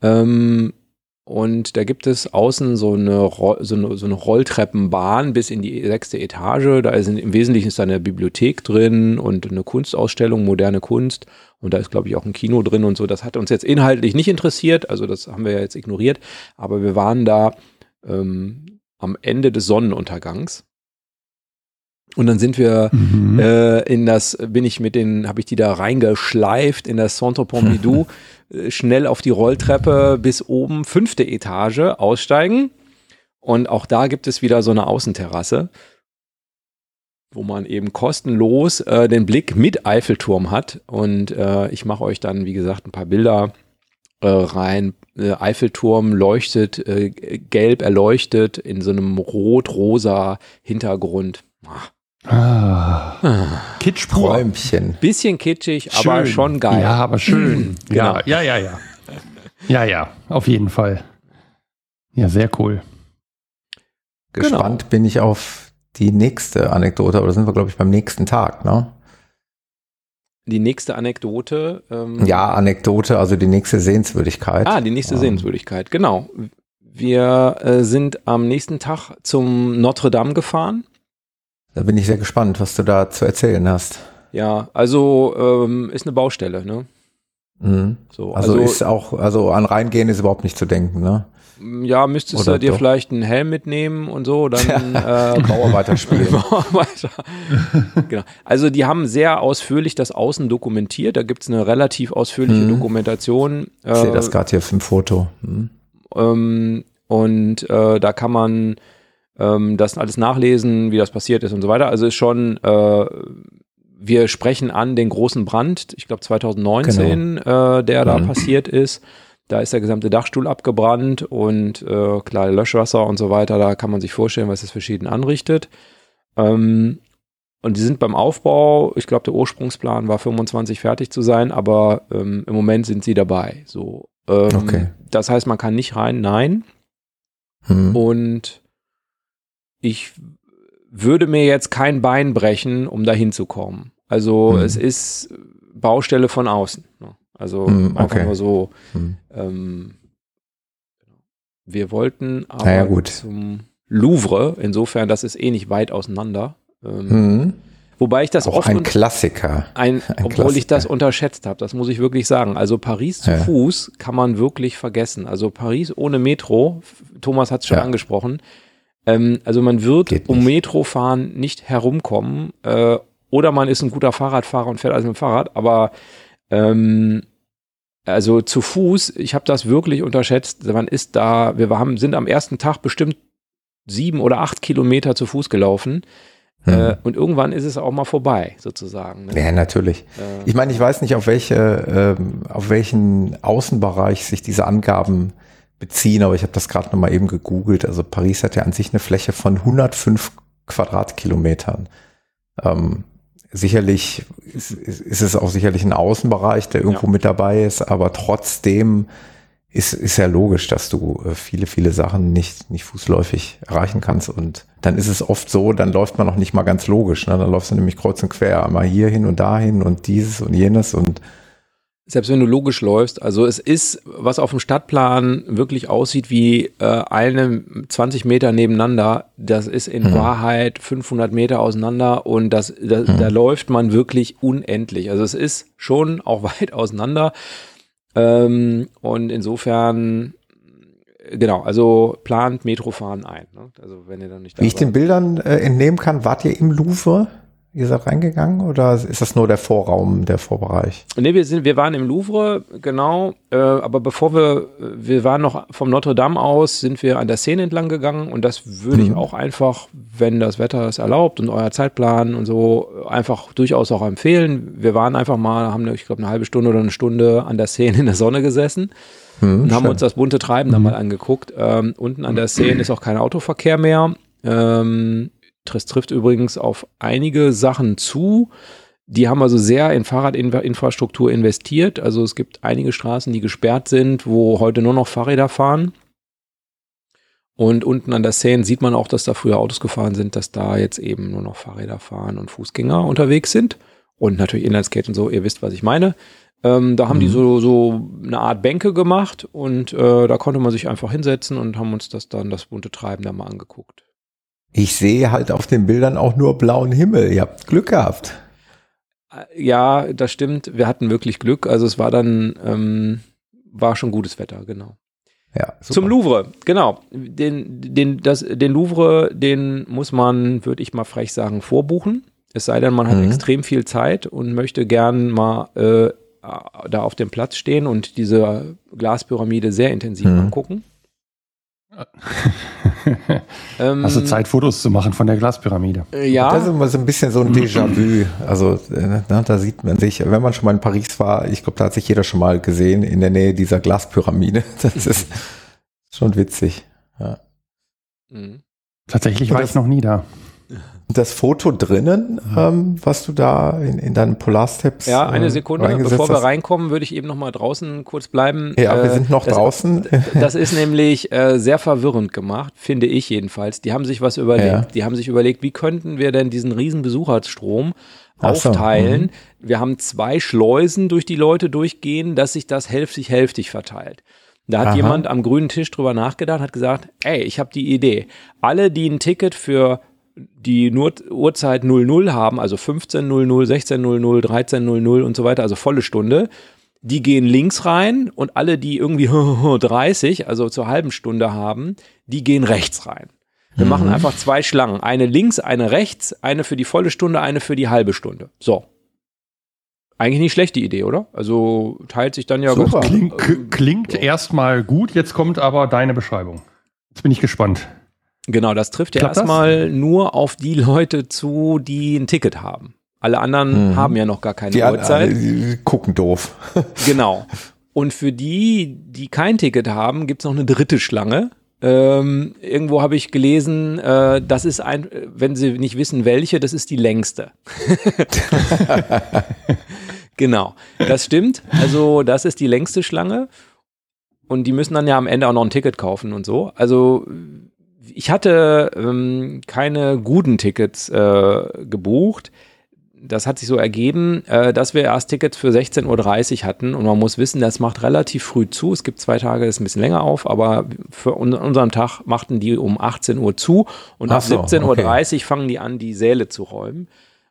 Ähm, und da gibt es außen so eine, so, eine, so eine Rolltreppenbahn bis in die sechste Etage. Da ist im Wesentlichen ist da eine Bibliothek drin und eine Kunstausstellung, moderne Kunst. Und da ist, glaube ich, auch ein Kino drin und so. Das hat uns jetzt inhaltlich nicht interessiert. Also das haben wir ja jetzt ignoriert. Aber wir waren da ähm, am Ende des Sonnenuntergangs. Und dann sind wir Mhm. äh, in das, bin ich mit den, habe ich die da reingeschleift in das Centre Pompidou, äh, schnell auf die Rolltreppe bis oben, fünfte Etage, aussteigen. Und auch da gibt es wieder so eine Außenterrasse, wo man eben kostenlos äh, den Blick mit Eiffelturm hat. Und äh, ich mache euch dann, wie gesagt, ein paar Bilder äh, rein. Äh, Eiffelturm leuchtet, gelb erleuchtet in so einem rot-rosa Hintergrund. Ah. Ah. Kitsch pur. Träumchen. Bisschen kitschig, aber Schön. schon geil. Ja, aber schön. Genau. Ja, ja, ja, ja. Ja, ja, auf jeden Fall. Ja, sehr cool. Gespannt bin ich auf die nächste Anekdote, aber da sind wir, glaube ich, beim nächsten Tag, ne? Die nächste Anekdote. Ähm, Ja, Anekdote, also die nächste Sehenswürdigkeit. Ah, die nächste Ähm, Sehenswürdigkeit, genau. Wir äh, sind am nächsten Tag zum Notre Dame gefahren. Da bin ich sehr gespannt, was du da zu erzählen hast. Ja, also ähm, ist eine Baustelle, ne? Mhm. So, Also, also, ist auch, also an Reingehen ist überhaupt nicht zu denken, ne? ja, müsstest Oder du dir doch? vielleicht einen Helm mitnehmen und so, dann äh, Bauer weiterspielen. weiter. genau. Also die haben sehr ausführlich das Außen dokumentiert. Da gibt es eine relativ ausführliche Mhm. Dokumentation. Ich sehe Äh, das gerade hier auf dem Foto. Mhm. Ähm, und äh, da kann man ähm, das alles nachlesen, wie das passiert ist und so weiter. Also ist schon, äh, wir sprechen an den großen Brand, ich glaube 2019, äh, der da Mhm. passiert ist. Da ist der gesamte Dachstuhl abgebrannt und äh, klar, Löschwasser und so weiter, da kann man sich vorstellen, was das für Schäden anrichtet. Ähm, und die sind beim Aufbau, ich glaube, der Ursprungsplan war 25 fertig zu sein, aber ähm, im Moment sind sie dabei. So, ähm, Okay. Das heißt, man kann nicht rein, nein. Mhm. Und ich würde mir jetzt kein Bein brechen, um da hinzukommen. Also Mhm. es ist Baustelle von außen. ne? Also Mhm, einfach okay. nur so. Mhm. Ähm, wir wollten aber Na ja, gut. zum Louvre, insofern, das ist eh nicht weit auseinander. Ähm, Mhm. Wobei ich das Auch oft ein Klassiker. ein, Ein obwohl ich Klassiker. das unterschätzt habe, das muss ich wirklich sagen. Also Paris zu Ja. Fuß kann man wirklich vergessen. Also Paris ohne Metro, Thomas hat es schon Ja. angesprochen. Ähm, also man wird um. Metro fahren nicht herumkommen. Äh, oder man ist ein guter Fahrradfahrer und fährt also mit dem Fahrrad. Aber ähm, also zu Fuß, ich habe das wirklich unterschätzt. Man ist da, wir haben, sind am ersten Tag bestimmt sieben oder acht Kilometer zu Fuß gelaufen. Äh, und irgendwann ist es auch mal vorbei, sozusagen. Ne? Ja, natürlich. Äh, Ich meine, ich weiß nicht, auf welche, ähm, auf welchen Außenbereich sich diese Angaben beziehen, aber ich habe das gerade nochmal eben gegoogelt. Also Paris hat ja an sich eine Fläche von 105 Quadratkilometern. Ähm, sicherlich ist, ist es auch sicherlich ein Außenbereich, der irgendwo Ja. mit dabei ist, aber trotzdem ist, ist ja logisch, dass du äh, viele, viele Sachen nicht, nicht fußläufig erreichen kannst. Und dann ist es oft so, dann läuft man noch nicht mal ganz logisch. Ne? Dann läufst du nämlich kreuz und quer, einmal hier hin und dahin und dieses und jenes und selbst wenn du logisch läufst, also es ist, was auf dem Stadtplan wirklich aussieht wie äh, eine 20 Meter nebeneinander, das ist in mhm. Wahrheit 500 Meter auseinander und das, da, mhm. da läuft man wirklich unendlich. Also es ist schon auch weit auseinander ähm, und insofern genau, also plant Metrofahren ein. Ne? Also wenn ihr dann nicht Wie ich den Bildern äh, entnehmen kann, wart ihr im Louvre? Ihr seid reingegangen oder ist das nur der Vorraum, der Vorbereich? Nee, wir sind, wir waren im Louvre, genau. Äh, aber bevor wir, wir waren noch vom Notre Dame aus, sind wir an der Seine entlang gegangen und das würde mhm. ich auch einfach, wenn das Wetter es erlaubt und euer Zeitplan und so, einfach durchaus auch empfehlen. Wir waren einfach mal, haben, ich glaube, eine halbe Stunde oder eine Stunde an der Seine in der Sonne gesessen. Mhm, und haben schön. uns das bunte Treiben mhm. da mal angeguckt. Ähm, unten an der Seine ist auch kein Autoverkehr mehr. Ähm, das trifft übrigens auf einige Sachen zu. Die haben also sehr in Fahrradinfrastruktur investiert. Also es gibt einige Straßen, die gesperrt sind, wo heute nur noch Fahrräder fahren. Und unten an der Seine sieht man auch, dass da früher Autos gefahren sind, dass da jetzt eben nur noch Fahrräder fahren und Fußgänger unterwegs sind. Und natürlich Inlineskate und so, ihr wisst, was ich meine. Ähm, da haben mhm. die so, so eine Art Bänke gemacht und äh, da konnte man sich einfach hinsetzen und haben uns das dann, das bunte Treiben da mal angeguckt. Ich sehe halt auf den Bildern auch nur blauen Himmel. Ihr habt Glück gehabt. Äh, ja, das stimmt. Wir hatten wirklich Glück. Also es war dann, ähm, war schon gutes Wetter, genau. Ja. Zum Louvre, genau. Den, den, das, den Louvre, den muss man, würde ich mal frech sagen, vorbuchen. Es sei denn, man hat mhm. extrem viel Zeit und möchte gern mal äh, da auf dem Platz stehen und diese Glaspyramide sehr intensiv mhm. angucken. ähm, Hast du Zeit, Fotos zu machen von der Glaspyramide? Äh, ja. Das ist immer so ein bisschen so ein Déjà-vu. Also äh, na, da sieht man sich, wenn man schon mal in Paris war, ich glaube, da hat sich jeder schon mal gesehen in der Nähe dieser Glaspyramide. Das ist schon witzig. Ja. Mhm. Tatsächlich war ich noch nie da das Foto drinnen, ähm, was du da in, in deinen Polarsteps. Ja, eine äh, Sekunde, bevor wir reinkommen, würde ich eben noch mal draußen kurz bleiben. Ja, äh, wir sind noch das, draußen. Das ist nämlich äh, sehr verwirrend gemacht, finde ich jedenfalls. Die haben sich was überlegt. Ja. Die haben sich überlegt, wie könnten wir denn diesen riesen Besucherstrom aufteilen? So, mhm. wir haben zwei Schleusen, durch die Leute durchgehen, dass sich das hälftig-hälftig verteilt. Da hat Aha. jemand am grünen Tisch drüber nachgedacht, hat gesagt, ey, ich habe die Idee. Alle, die ein Ticket für die nur Uhrzeit 00 haben, also 15.00, 16.00, 13.00 und so weiter, also volle Stunde, die gehen links rein und alle, die irgendwie 30, also zur halben Stunde haben, die gehen rechts rein. Wir mhm. machen einfach zwei Schlangen. Eine links, eine rechts, eine für die volle Stunde, eine für die halbe Stunde. So. Eigentlich nicht schlechte Idee, oder? Also teilt sich dann ja. Super. Klingt, klingt so. erstmal gut, jetzt kommt aber deine Beschreibung. Jetzt bin ich gespannt. Genau, das trifft ja erstmal nur auf die Leute zu, die ein Ticket haben. Alle anderen mhm. haben ja noch gar keine die Uhrzeit. Die gucken doof. genau. Und für die, die kein Ticket haben, gibt's noch eine dritte Schlange. Ähm, irgendwo habe ich gelesen, äh, das ist ein, wenn Sie nicht wissen, welche, das ist die längste. genau, das stimmt. Also das ist die längste Schlange. Und die müssen dann ja am Ende auch noch ein Ticket kaufen und so. Also ich hatte ähm, keine guten Tickets äh, gebucht. Das hat sich so ergeben, äh, dass wir erst Tickets für 16.30 Uhr hatten und man muss wissen, das macht relativ früh zu. Es gibt zwei Tage, das ist ein bisschen länger auf, aber für un unseren Tag machten die um 18 Uhr zu und ab so, 17.30 okay. Uhr fangen die an, die Säle zu räumen.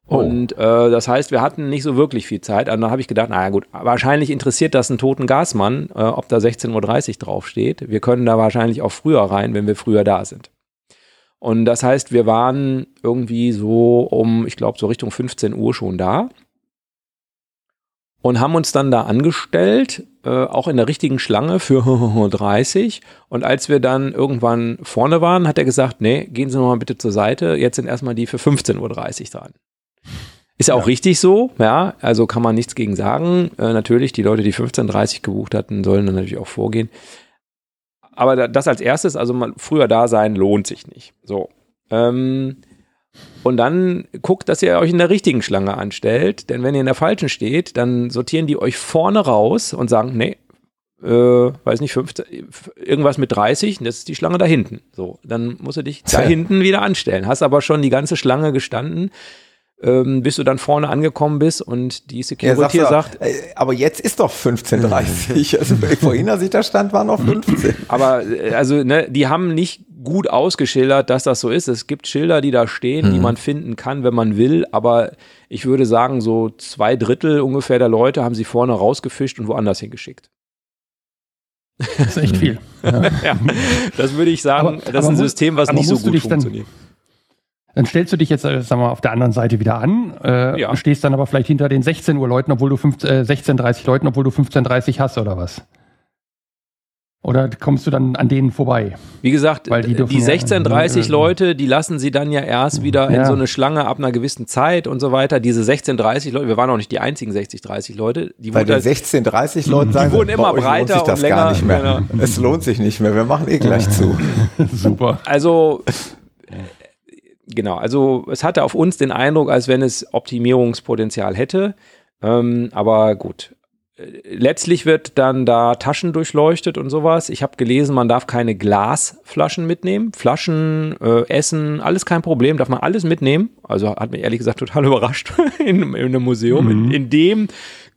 Oh. Und äh, das heißt, wir hatten nicht so wirklich viel Zeit. Und dann habe ich gedacht, naja gut, wahrscheinlich interessiert das einen toten Gasmann, äh, ob da 16.30 Uhr draufsteht. Wir können da wahrscheinlich auch früher rein, wenn wir früher da sind. Und das heißt, wir waren irgendwie so um, ich glaube, so Richtung 15 Uhr schon da und haben uns dann da angestellt, äh, auch in der richtigen Schlange für 30. Und als wir dann irgendwann vorne waren, hat er gesagt, nee, gehen Sie nochmal bitte zur Seite, jetzt sind erstmal die für 15.30 Uhr dran. Ist ja auch richtig so, ja, also kann man nichts gegen sagen. Äh, natürlich, die Leute, die 15.30 gebucht hatten, sollen dann natürlich auch vorgehen. Aber das als erstes, also mal früher da sein, lohnt sich nicht. So. Ähm, und dann guckt, dass ihr euch in der richtigen Schlange anstellt, denn wenn ihr in der falschen steht, dann sortieren die euch vorne raus und sagen, nee, äh, weiß nicht, 15, irgendwas mit 30, das ist die Schlange da hinten. So, dann musst du dich da hinten wieder anstellen. Hast aber schon die gange Schlange gestanden ähm, bis du dann vorne angekommen bist und die Security ja, sagt, äh, aber jetzt ist doch 15.30 also vorhin, als ich da stand, war noch 15. Aber äh, also ne, die haben nicht gut ausgeschildert, dass das so ist. Es gibt Schilder, die da stehen, mhm. die man finden kann, wenn man will, aber ich würde sagen, so zwei Drittel ungefähr der Leute haben sie vorne rausgefischt und woanders hingeschickt. Das ist echt viel. ja. ja, das würde ich sagen, aber, das ist ein System, was nicht so gut funktioniert. Dann, dann stellst du dich jetzt, äh, sagen wir, auf der anderen Seite wieder an, äh, ja. stehst dann aber vielleicht hinter den 16 Uhr Leuten, obwohl du 15, äh, 16.30 Leuten, obwohl du 15.30 hast oder was? Oder kommst du dann an denen vorbei? Wie gesagt, Weil die, die 1630 ja, Leute, die lassen sie dann ja erst wieder ja. in so eine Schlange ab einer gewissen Zeit und so weiter. Diese 1630 Leute, wir waren auch nicht die einzigen 6030 Leute. Die Weil die 1630 Leute sagen, die wurden immer breiter lohnt sich das und länger. Gar nicht mehr. Genau. Es lohnt sich nicht mehr. Wir machen eh gleich zu. Super. Also genau, also es hatte auf uns den Eindruck, als wenn es Optimierungspotenzial hätte. Ähm, aber gut. Letztlich wird dann da Taschen durchleuchtet und sowas. Ich habe gelesen, man darf keine Glasflaschen mitnehmen. Flaschen, äh, Essen, alles kein Problem, darf man alles mitnehmen. Also hat mich ehrlich gesagt total überrascht in, in einem Museum, mhm. in, in dem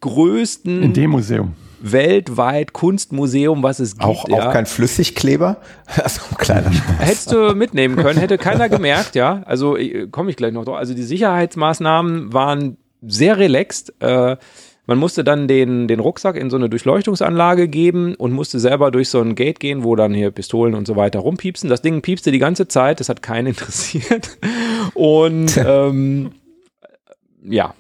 größten. In dem Museum weltweit Kunstmuseum, was es gibt. Auch, ja. auch kein Flüssigkleber? Also ein kleiner Spaß. Hättest du mitnehmen können, hätte keiner gemerkt, ja. Also äh, komme ich gleich noch drauf. Also die Sicherheitsmaßnahmen waren sehr relaxed. Äh, man musste dann den, den Rucksack in so eine Durchleuchtungsanlage geben und musste selber durch so ein Gate gehen, wo dann hier Pistolen und so weiter rumpiepsen. Das Ding piepste die ganze Zeit, das hat keinen interessiert. Und ähm, ja,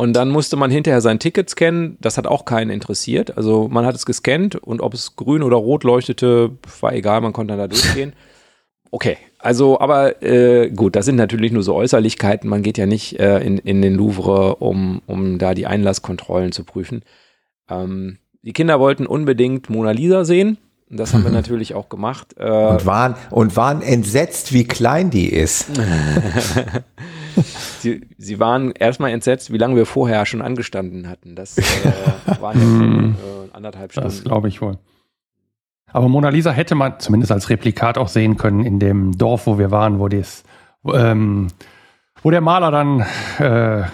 und dann musste man hinterher sein Ticket scannen. Das hat auch keinen interessiert. Also man hat es gescannt und ob es grün oder rot leuchtete, war egal, man konnte dann da durchgehen. Okay, also aber äh, gut, das sind natürlich nur so Äußerlichkeiten. Man geht ja nicht äh, in, in den Louvre, um, um da die Einlasskontrollen zu prüfen. Ähm, die Kinder wollten unbedingt Mona Lisa sehen. Das haben wir natürlich auch gemacht. Äh, und, waren, und waren entsetzt, wie klein die ist. sie, sie waren erstmal entsetzt, wie lange wir vorher schon angestanden hatten. Das äh, waren ja schon äh, anderthalb Stunden. Das glaube ich wohl. Aber Mona Lisa hätte man zumindest als Replikat auch sehen können in dem Dorf, wo wir waren, wo, dies, ähm, wo der Maler dann äh,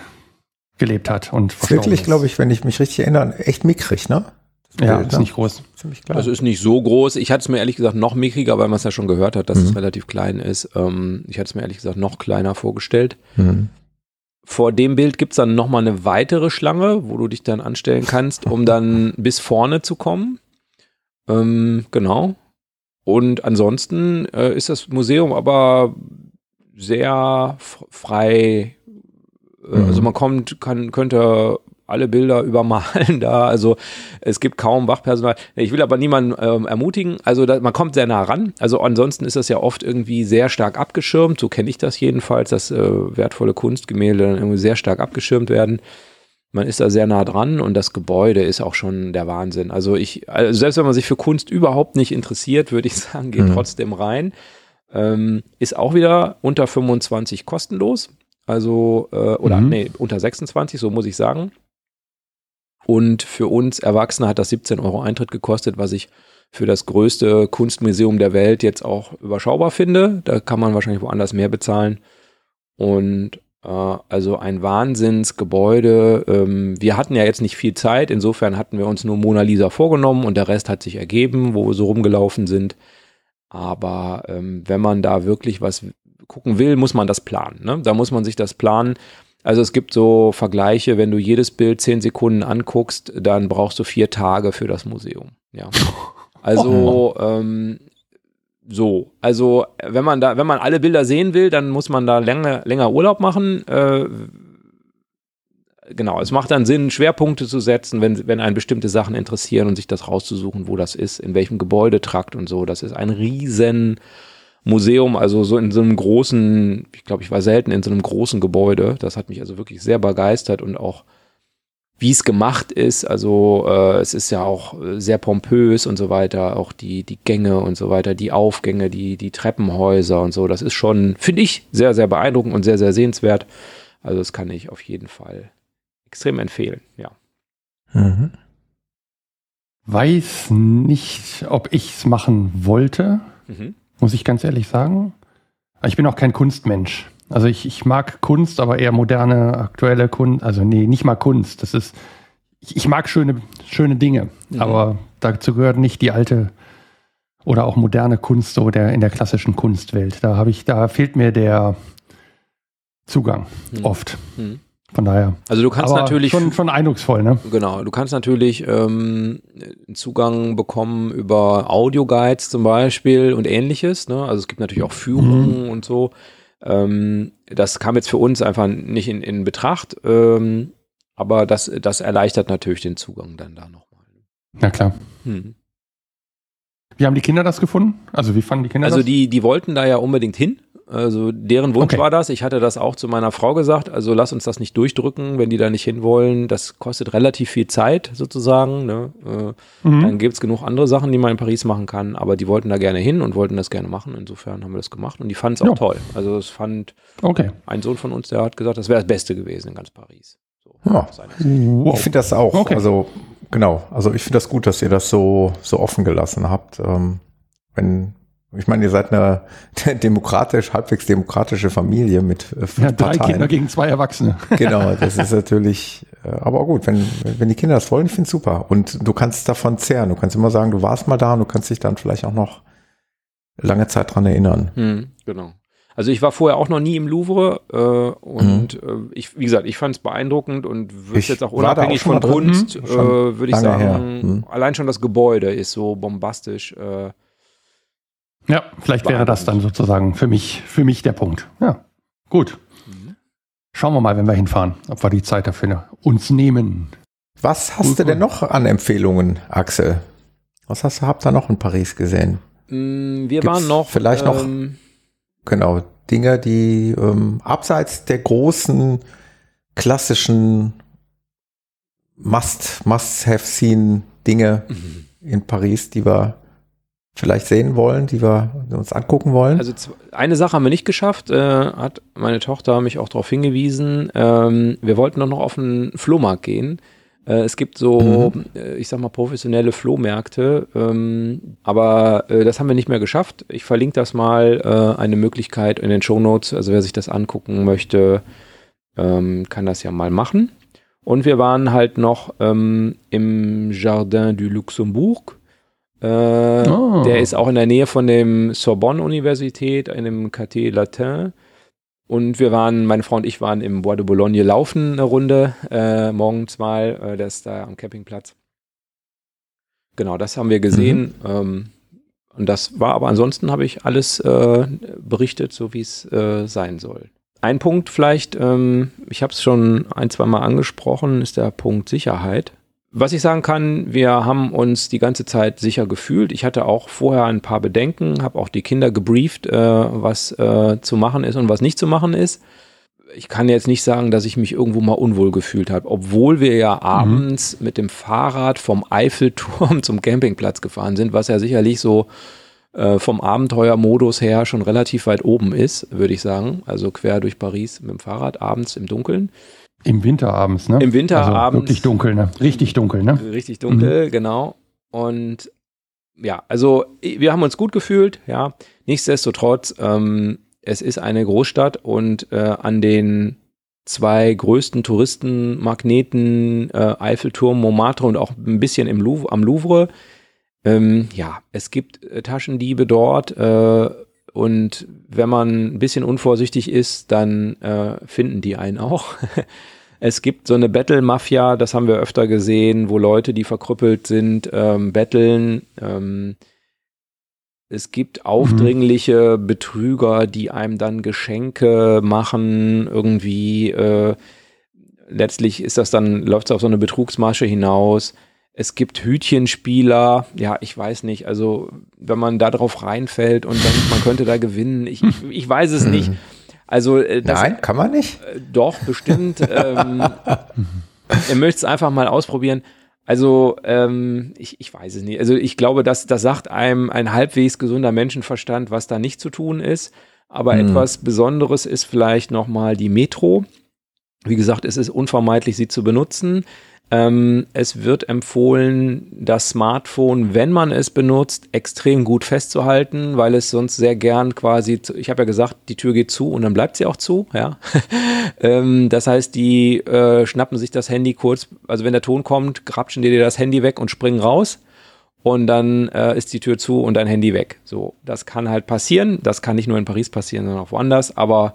gelebt hat. Und wirklich, glaube ich, wenn ich mich richtig erinnere, echt mickrig, ne? Ja, ist nicht groß. Ziemlich klein. Also ist nicht so groß. Ich hatte es mir ehrlich gesagt noch mickriger, weil man es ja schon gehört hat, dass mhm. es relativ klein ist. Ähm, ich hatte es mir ehrlich gesagt noch kleiner vorgestellt. Mhm. Vor dem Bild gibt es dann nochmal eine weitere Schlange, wo du dich dann anstellen kannst, um dann bis vorne zu kommen. Ähm, genau. Und ansonsten äh, ist das Museum aber sehr frei. Äh, mhm. Also man kommt, kann, könnte alle Bilder übermalen da. Also es gibt kaum Wachpersonal. Ich will aber niemanden ähm, ermutigen. Also da, man kommt sehr nah ran. Also ansonsten ist das ja oft irgendwie sehr stark abgeschirmt. So kenne ich das jedenfalls, dass äh, wertvolle Kunstgemälde dann irgendwie sehr stark abgeschirmt werden. Man ist da sehr nah dran und das Gebäude ist auch schon der Wahnsinn. Also ich, also selbst wenn man sich für Kunst überhaupt nicht interessiert, würde ich sagen, geht mhm. trotzdem rein. Ähm, ist auch wieder unter 25 kostenlos. Also, äh, oder mhm. nee, unter 26, so muss ich sagen. Und für uns Erwachsene hat das 17 Euro Eintritt gekostet, was ich für das größte Kunstmuseum der Welt jetzt auch überschaubar finde. Da kann man wahrscheinlich woanders mehr bezahlen. Und äh, also ein Wahnsinnsgebäude. Ähm, wir hatten ja jetzt nicht viel Zeit, insofern hatten wir uns nur Mona Lisa vorgenommen und der Rest hat sich ergeben, wo wir so rumgelaufen sind. Aber ähm, wenn man da wirklich was gucken will, muss man das planen. Ne? Da muss man sich das planen. Also es gibt so Vergleiche, wenn du jedes Bild zehn Sekunden anguckst, dann brauchst du vier Tage für das Museum. Ja. Also ähm, so, also wenn man da, wenn man alle Bilder sehen will, dann muss man da länger, länger Urlaub machen. Äh, genau, es macht dann Sinn, Schwerpunkte zu setzen, wenn, wenn einen bestimmte Sachen interessieren und sich das rauszusuchen, wo das ist, in welchem Gebäudetrakt und so. Das ist ein riesen Museum, also so in so einem großen, ich glaube, ich war selten in so einem großen Gebäude. Das hat mich also wirklich sehr begeistert und auch wie es gemacht ist. Also äh, es ist ja auch sehr pompös und so weiter, auch die, die Gänge und so weiter, die Aufgänge, die, die Treppenhäuser und so. Das ist schon, finde ich, sehr, sehr beeindruckend und sehr, sehr sehenswert. Also das kann ich auf jeden Fall extrem empfehlen, ja. Mhm. weiß nicht, ob ich es machen wollte, mhm. Muss ich ganz ehrlich sagen. Ich bin auch kein Kunstmensch. Also ich, ich mag Kunst, aber eher moderne, aktuelle Kunst. Also nee, nicht mal Kunst. Das ist, ich, ich mag schöne, schöne Dinge, mhm. aber dazu gehört nicht die alte oder auch moderne Kunst so der, in der klassischen Kunstwelt. Da habe ich, da fehlt mir der Zugang mhm. oft. Mhm. Von daher. Also du kannst natürlich schon, schon eindrucksvoll, ne? Genau, du kannst natürlich ähm, Zugang bekommen über Audioguides zum Beispiel und ähnliches. Ne? Also es gibt natürlich auch Führungen mhm. und so. Ähm, das kam jetzt für uns einfach nicht in, in Betracht, ähm, aber das, das erleichtert natürlich den Zugang dann da nochmal. Na klar. Hm. Wie haben die Kinder das gefunden? Also wie fanden die Kinder also das? Also die, die wollten da ja unbedingt hin. Also deren Wunsch okay. war das. Ich hatte das auch zu meiner Frau gesagt. Also lass uns das nicht durchdrücken, wenn die da nicht hinwollen. Das kostet relativ viel Zeit sozusagen. Ne? Äh, mhm. Dann gibt es genug andere Sachen, die man in Paris machen kann. Aber die wollten da gerne hin und wollten das gerne machen. Insofern haben wir das gemacht und die fanden es auch ja. toll. Also es fand okay. ein Sohn von uns, der hat gesagt, das wäre das Beste gewesen in ganz Paris. So, ja. Ich finde das auch. Okay. Also genau. Also ich finde das gut, dass ihr das so so offen gelassen habt. Ähm, wenn ich meine, ihr seid eine demokratisch, halbwegs demokratische Familie mit äh, fünf ja, drei Parteien. Kinder gegen zwei Erwachsene. Genau, das ist natürlich, äh, aber gut, wenn, wenn die Kinder das wollen, ich finde es super. Und du kannst davon zehren. Du kannst immer sagen, du warst mal da und du kannst dich dann vielleicht auch noch lange Zeit dran erinnern. Hm, genau. Also ich war vorher auch noch nie im Louvre äh, und mhm. äh, ich, wie gesagt, ich fand es beeindruckend und würde jetzt auch unabhängig auch von Kunst, mhm. äh, würde ich sagen, mhm. allein schon das Gebäude ist so bombastisch. Äh, ja, vielleicht wäre das dann sozusagen für mich, für mich der Punkt. Ja, gut. Mhm. Schauen wir mal, wenn wir hinfahren, ob wir die Zeit dafür uns nehmen. Was hast gut, du denn noch an Empfehlungen, Axel? Was hast du, habt ihr noch in Paris gesehen? Mm, wir Gibt's waren noch. Vielleicht noch, ähm, genau, Dinge, die ähm, abseits der großen klassischen Must, Must-Have-Seen Dinge mhm. in Paris, die wir vielleicht sehen wollen, die wir uns angucken wollen? Also eine Sache haben wir nicht geschafft, äh, hat meine Tochter mich auch darauf hingewiesen. Ähm, wir wollten noch auf einen Flohmarkt gehen. Äh, es gibt so, mhm. äh, ich sag mal, professionelle Flohmärkte, ähm, aber äh, das haben wir nicht mehr geschafft. Ich verlinke das mal, äh, eine Möglichkeit in den Show Notes. Also wer sich das angucken möchte, ähm, kann das ja mal machen. Und wir waren halt noch ähm, im Jardin du Luxembourg äh, oh. Der ist auch in der Nähe von dem Sorbonne-Universität, einem Quartier Latin. Und wir waren, meine Frau und ich waren im Bois de Boulogne laufen eine Runde, äh, morgens mal, äh, der ist da am Campingplatz. Genau, das haben wir gesehen. Mhm. Ähm, und das war aber ansonsten habe ich alles äh, berichtet, so wie es äh, sein soll. Ein Punkt vielleicht, ähm, ich habe es schon ein, zwei Mal angesprochen, ist der Punkt Sicherheit. Was ich sagen kann, wir haben uns die ganze Zeit sicher gefühlt. Ich hatte auch vorher ein paar Bedenken, habe auch die Kinder gebrieft, äh, was äh, zu machen ist und was nicht zu machen ist. Ich kann jetzt nicht sagen, dass ich mich irgendwo mal unwohl gefühlt habe, obwohl wir ja abends mhm. mit dem Fahrrad vom Eiffelturm zum Campingplatz gefahren sind, was ja sicherlich so äh, vom Abenteuermodus her schon relativ weit oben ist, würde ich sagen. Also quer durch Paris mit dem Fahrrad abends im Dunkeln. Im Winter abends, ne? Im Winter also abends. Wirklich dunkel, ne? Richtig dunkel, ne? Richtig dunkel, mhm. genau. Und ja, also wir haben uns gut gefühlt, ja. Nichtsdestotrotz, ähm, es ist eine Großstadt und äh, an den zwei größten Touristenmagneten, äh, Eiffelturm, Montmartre und auch ein bisschen im Louvre, am Louvre. Ähm, ja, es gibt äh, Taschendiebe dort äh, und wenn man ein bisschen unvorsichtig ist, dann äh, finden die einen auch. Es gibt so eine Battle-Mafia, das haben wir öfter gesehen, wo Leute, die verkrüppelt sind, ähm, betteln. Ähm, es gibt aufdringliche mhm. Betrüger, die einem dann Geschenke machen, irgendwie. Äh, letztlich ist das dann, läuft es auf so eine Betrugsmasche hinaus. Es gibt Hütchenspieler, ja, ich weiß nicht, also wenn man da drauf reinfällt und dann, man könnte da gewinnen, ich, ich, ich weiß es nicht. Also äh, das, Nein, kann man nicht? Äh, doch, bestimmt. ähm, ihr möchtet es einfach mal ausprobieren. Also, ähm, ich, ich weiß es nicht. Also, ich glaube, dass das sagt einem ein halbwegs gesunder Menschenverstand, was da nicht zu tun ist. Aber hm. etwas Besonderes ist vielleicht nochmal die Metro. Wie gesagt, es ist unvermeidlich, sie zu benutzen. Ähm, es wird empfohlen, das Smartphone, wenn man es benutzt, extrem gut festzuhalten, weil es sonst sehr gern quasi, ich habe ja gesagt, die Tür geht zu und dann bleibt sie auch zu. Ja, ähm, das heißt, die äh, schnappen sich das Handy kurz, also wenn der Ton kommt, grapschen die dir das Handy weg und springen raus und dann äh, ist die Tür zu und dein Handy weg. So, das kann halt passieren. Das kann nicht nur in Paris passieren, sondern auch woanders. Aber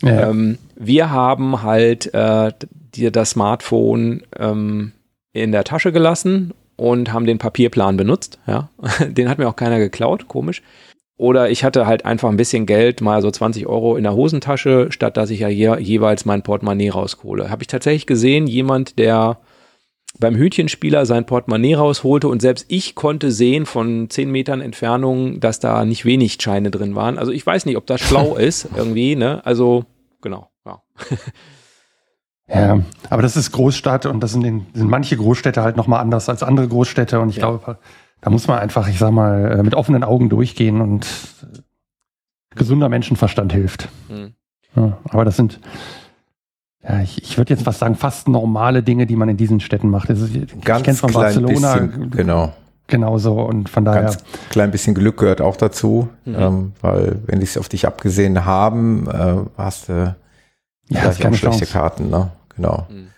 ja. ähm, wir haben halt äh, dir das Smartphone ähm, in der Tasche gelassen und haben den Papierplan benutzt. Ja, den hat mir auch keiner geklaut, komisch. Oder ich hatte halt einfach ein bisschen Geld, mal so 20 Euro in der Hosentasche, statt dass ich ja je, jeweils mein Portemonnaie raushole. Habe ich tatsächlich gesehen, jemand, der beim Hütchenspieler sein Portemonnaie rausholte und selbst ich konnte sehen von 10 Metern Entfernung, dass da nicht wenig Scheine drin waren. Also ich weiß nicht, ob das schlau ist irgendwie, ne? Also genau, ja. Ja, aber das ist Großstadt und das sind, den, sind manche Großstädte halt nochmal anders als andere Großstädte und ich ja. glaube, da muss man einfach, ich sag mal, äh, mit offenen Augen durchgehen und gesunder Menschenverstand hilft. Mhm. Ja, aber das sind, ja, ich, ich würde jetzt was sagen, fast normale Dinge, die man in diesen Städten macht. Das ist, Ganz ich kenne von Barcelona. Bisschen, genau. Genauso und von daher. Ganz klein bisschen Glück gehört auch dazu, mhm. ähm, weil wenn die es auf dich abgesehen haben, äh, hast du ja, vielleicht auch schlechte Chance. Karten, ne? Genau. Mhm.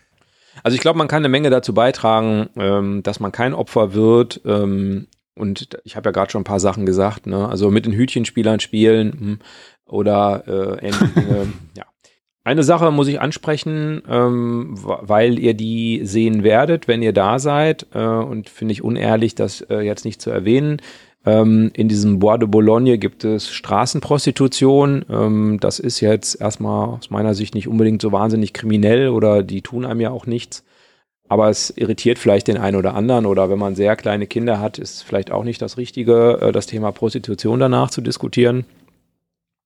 Also ich glaube, man kann eine Menge dazu beitragen, ähm, dass man kein Opfer wird. Ähm, und ich habe ja gerade schon ein paar Sachen gesagt, ne? Also mit den Hütchenspielern spielen mh, hm, oder äh, ähnliche Dinge. ja. Eine Sache muss ich ansprechen, ähm, weil ihr die sehen werdet, wenn ihr da seid. Äh, und finde ich unehrlich, das äh, jetzt nicht zu erwähnen. Ähm, in diesem Bois de Boulogne gibt es Straßenprostitution. Ähm, das ist jetzt erstmal aus meiner Sicht nicht unbedingt so wahnsinnig kriminell oder die tun einem ja auch nichts. Aber es irritiert vielleicht den einen oder anderen oder wenn man sehr kleine Kinder hat, ist vielleicht auch nicht das Richtige, äh, das Thema Prostitution danach zu diskutieren.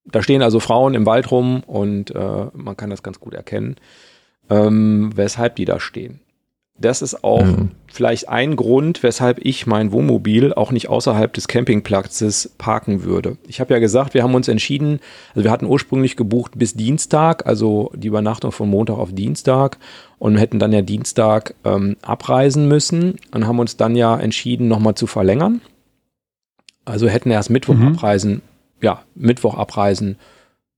Da stehen also Frauen im Wald rum und äh, man kann das ganz gut erkennen, ähm, weshalb die da stehen. Das ist auch mhm. vielleicht ein Grund, weshalb ich mein Wohnmobil auch nicht außerhalb des Campingplatzes parken würde. Ich habe ja gesagt, wir haben uns entschieden, also wir hatten ursprünglich gebucht bis Dienstag, also die Übernachtung von Montag auf Dienstag und hätten dann ja Dienstag ähm, abreisen müssen und haben uns dann ja entschieden, nochmal zu verlängern. Also hätten erst Mittwoch mhm. abreisen ja, Mittwoch abreisen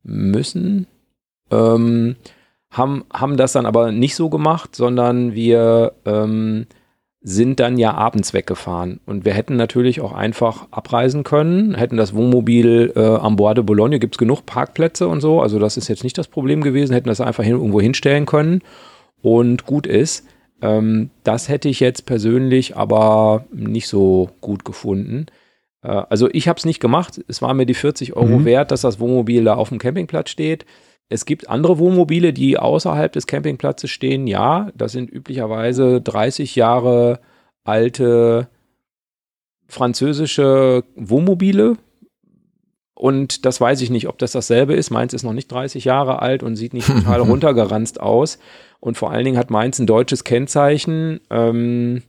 müssen. Ähm, haben, haben das dann aber nicht so gemacht, sondern wir ähm, sind dann ja abends weggefahren. Und wir hätten natürlich auch einfach abreisen können, hätten das Wohnmobil äh, am Bois de Boulogne, gibt es genug Parkplätze und so, also das ist jetzt nicht das Problem gewesen, hätten das einfach hin, irgendwo hinstellen können und gut ist. Ähm, das hätte ich jetzt persönlich aber nicht so gut gefunden. Äh, also ich habe es nicht gemacht. Es war mir die 40 Euro mhm. wert, dass das Wohnmobil da auf dem Campingplatz steht. Es gibt andere Wohnmobile, die außerhalb des Campingplatzes stehen. Ja, das sind üblicherweise 30 Jahre alte französische Wohnmobile. Und das weiß ich nicht, ob das dasselbe ist. Meins ist noch nicht 30 Jahre alt und sieht nicht total runtergeranzt aus. Und vor allen Dingen hat meins ein deutsches Kennzeichen. Ähm,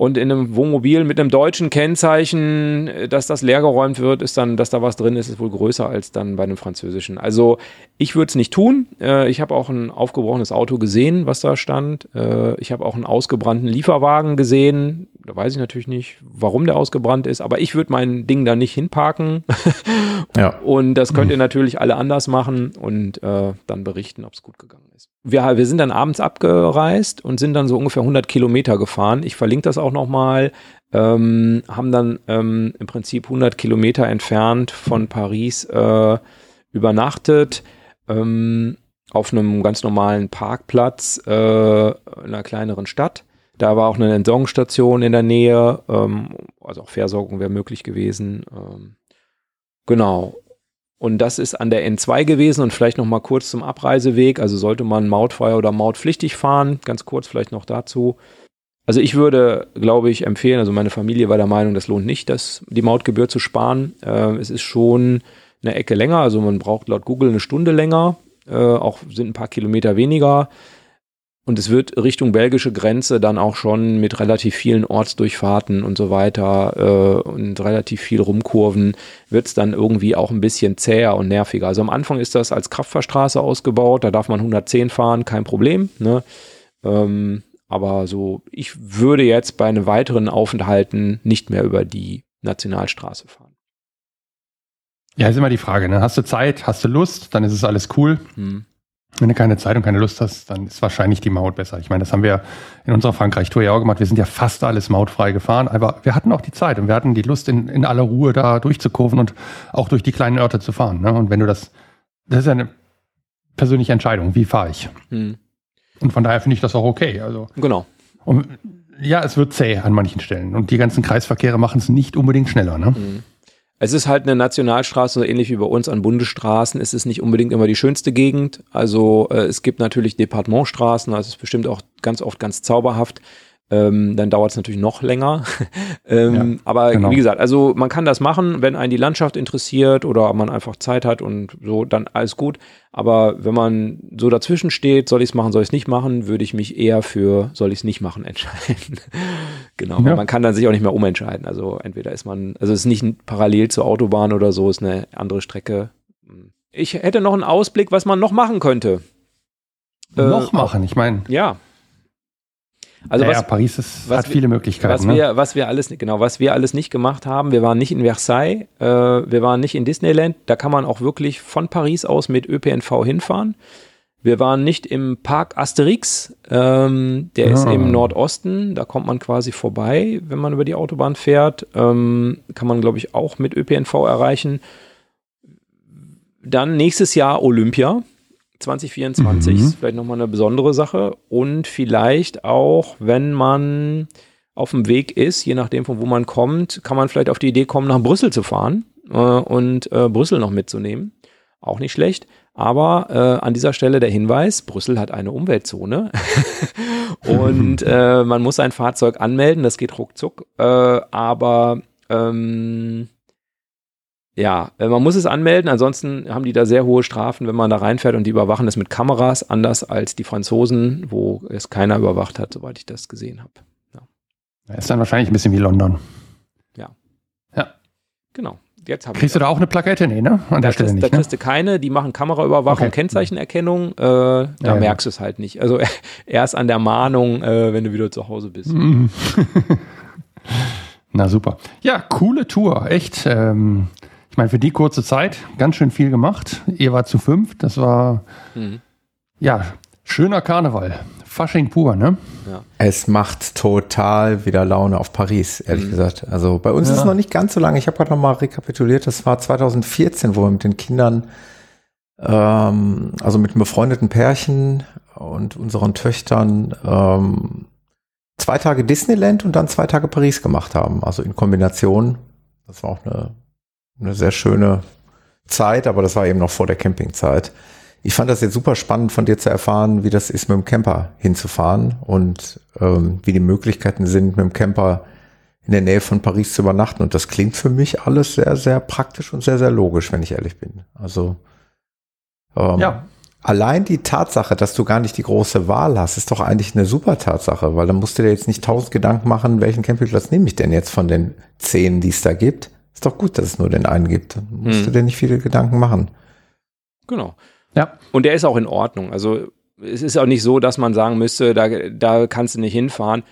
und in einem Wohnmobil mit einem deutschen Kennzeichen, äh, dass das leergeräumt wird, ist dann, dass da was drin ist, ist wohl größer als dann bei einem französischen. Also ich würde es nicht tun. Äh, ich habe auch ein aufgebrochenes Auto gesehen, was da stand. Äh, ich habe auch einen ausgebrannten Lieferwagen gesehen. Da weiß ich natürlich nicht, warum der ausgebrannt ist, aber ich würde mein Ding da nicht hinparken. ja. Und das könnt ihr natürlich alle anders machen und äh, dann berichten, ob es gut gegangen ist wir, wir sind dann abends abgereist und sind dann so ungefähr 100 Kilometer gefahren. Ich verlinke das auch nochmal. Ähm, haben dann ähm, im Prinzip 100 Kilometer entfernt von Paris äh, übernachtet. Ähm, auf einem ganz normalen Parkplatz äh, in einer kleineren Stadt. Da war auch eine Entsorgungsstation in der Nähe, ähm, also auch Versorgung wäre möglich gewesen. Ähm, genau. Und das ist an der N2 gewesen und vielleicht noch mal kurz zum Abreiseweg. Also sollte man mautfrei oder mautpflichtig fahren. Ganz kurz vielleicht noch dazu. Also ich würde, glaube ich, empfehlen, also meine Familie war der Meinung, das lohnt nicht, das, die Mautgebühr zu sparen. Äh, es ist schon eine Ecke länger, also man braucht laut Google eine Stunde länger, äh, auch sind ein paar Kilometer weniger. Und es wird Richtung belgische Grenze dann auch schon mit relativ vielen Ortsdurchfahrten und so weiter äh, und relativ viel Rumkurven, wird es dann irgendwie auch ein bisschen zäher und nerviger. Also am Anfang ist das als Kraftfahrstraße ausgebaut, da darf man 110 fahren, kein Problem. Ne? Ähm, aber so, ich würde jetzt bei einem weiteren Aufenthalten nicht mehr über die Nationalstraße fahren. Ja, ist immer die Frage, ne? Hast du Zeit, hast du Lust, dann ist es alles cool. Hm. Wenn du keine Zeit und keine Lust hast, dann ist wahrscheinlich die Maut besser. Ich meine, das haben wir in unserer Frankreich-Tour ja auch gemacht. Wir sind ja fast alles mautfrei gefahren, aber wir hatten auch die Zeit und wir hatten die Lust, in, in aller Ruhe da durchzukurven und auch durch die kleinen Orte zu fahren. Ne? Und wenn du das, das ist ja eine persönliche Entscheidung, wie fahre ich? Hm. Und von daher finde ich das auch okay. Also, genau. Und ja, es wird zäh an manchen Stellen. Und die ganzen Kreisverkehre machen es nicht unbedingt schneller. Ne? Hm. Es ist halt eine Nationalstraße, so ähnlich wie bei uns an Bundesstraßen. Es ist nicht unbedingt immer die schönste Gegend. Also äh, es gibt natürlich Departementstraßen, das ist bestimmt auch ganz oft ganz zauberhaft ähm, dann dauert es natürlich noch länger. ähm, ja, aber genau. wie gesagt, also man kann das machen, wenn einen die Landschaft interessiert oder man einfach Zeit hat und so, dann alles gut. Aber wenn man so dazwischen steht, soll ich es machen, soll ich es nicht machen, würde ich mich eher für soll ich es nicht machen entscheiden. genau, ja. man kann dann sich auch nicht mehr umentscheiden. Also entweder ist man, also es ist nicht parallel zur Autobahn oder so, ist eine andere Strecke. Ich hätte noch einen Ausblick, was man noch machen könnte. Noch äh, machen, ich meine. Ja, also naja, was, Paris ist, was hat viele Möglichkeiten. Was, ne? wir, was wir alles, genau, was wir alles nicht gemacht haben, wir waren nicht in Versailles, äh, wir waren nicht in Disneyland, da kann man auch wirklich von Paris aus mit ÖPNV hinfahren. Wir waren nicht im Park Asterix, ähm, der ah. ist im Nordosten, da kommt man quasi vorbei, wenn man über die Autobahn fährt. Ähm, kann man, glaube ich, auch mit ÖPNV erreichen. Dann nächstes Jahr Olympia. 2024 mhm. ist vielleicht nochmal eine besondere Sache. Und vielleicht auch, wenn man auf dem Weg ist, je nachdem von wo man kommt, kann man vielleicht auf die Idee kommen, nach Brüssel zu fahren äh, und äh, Brüssel noch mitzunehmen. Auch nicht schlecht. Aber äh, an dieser Stelle der Hinweis, Brüssel hat eine Umweltzone und äh, man muss sein Fahrzeug anmelden, das geht ruckzuck. Äh, aber ähm, ja, äh, man muss es anmelden, ansonsten haben die da sehr hohe Strafen, wenn man da reinfährt und die überwachen es mit Kameras, anders als die Franzosen, wo es keiner überwacht hat, soweit ich das gesehen habe. Ja. Ist dann wahrscheinlich ein bisschen wie London. Ja. Ja. Genau. Jetzt Kriegst du da auch eine Plakette? Nee, ne? An da der Stelle kriegst, nicht. Da ne? kriegst du keine, die machen Kameraüberwachung, okay. Kennzeichenerkennung, äh, da ja, merkst du es halt nicht. Also erst an der Mahnung, äh, wenn du wieder zu Hause bist. Na super. Ja, coole Tour, echt. Ähm, ich meine, für die kurze Zeit ganz schön viel gemacht. Ihr war zu fünf, das war mhm. ja schöner Karneval. Fasching pur, ne? Ja. Es macht total wieder Laune auf Paris, ehrlich mhm. gesagt. Also bei uns ja. ist es noch nicht ganz so lange. Ich habe gerade noch mal rekapituliert. Das war 2014, wo wir mit den Kindern, ähm, also mit einem befreundeten Pärchen und unseren Töchtern ähm, zwei Tage Disneyland und dann zwei Tage Paris gemacht haben. Also in Kombination. Das war auch eine eine sehr schöne Zeit, aber das war eben noch vor der Campingzeit. Ich fand das jetzt super spannend von dir zu erfahren, wie das ist, mit dem Camper hinzufahren und ähm, wie die Möglichkeiten sind, mit dem Camper in der Nähe von Paris zu übernachten. Und das klingt für mich alles sehr, sehr praktisch und sehr, sehr logisch, wenn ich ehrlich bin. Also ähm, ja. allein die Tatsache, dass du gar nicht die große Wahl hast, ist doch eigentlich eine super Tatsache, weil dann musst du dir jetzt nicht tausend Gedanken machen, welchen Campingplatz nehme ich denn jetzt von den zehn, die es da gibt ist doch gut, dass es nur den einen gibt. Dann musst hm. du dir nicht viele Gedanken machen. Genau. Ja. Und der ist auch in Ordnung. Also es ist auch nicht so, dass man sagen müsste, da, da kannst du nicht hinfahren.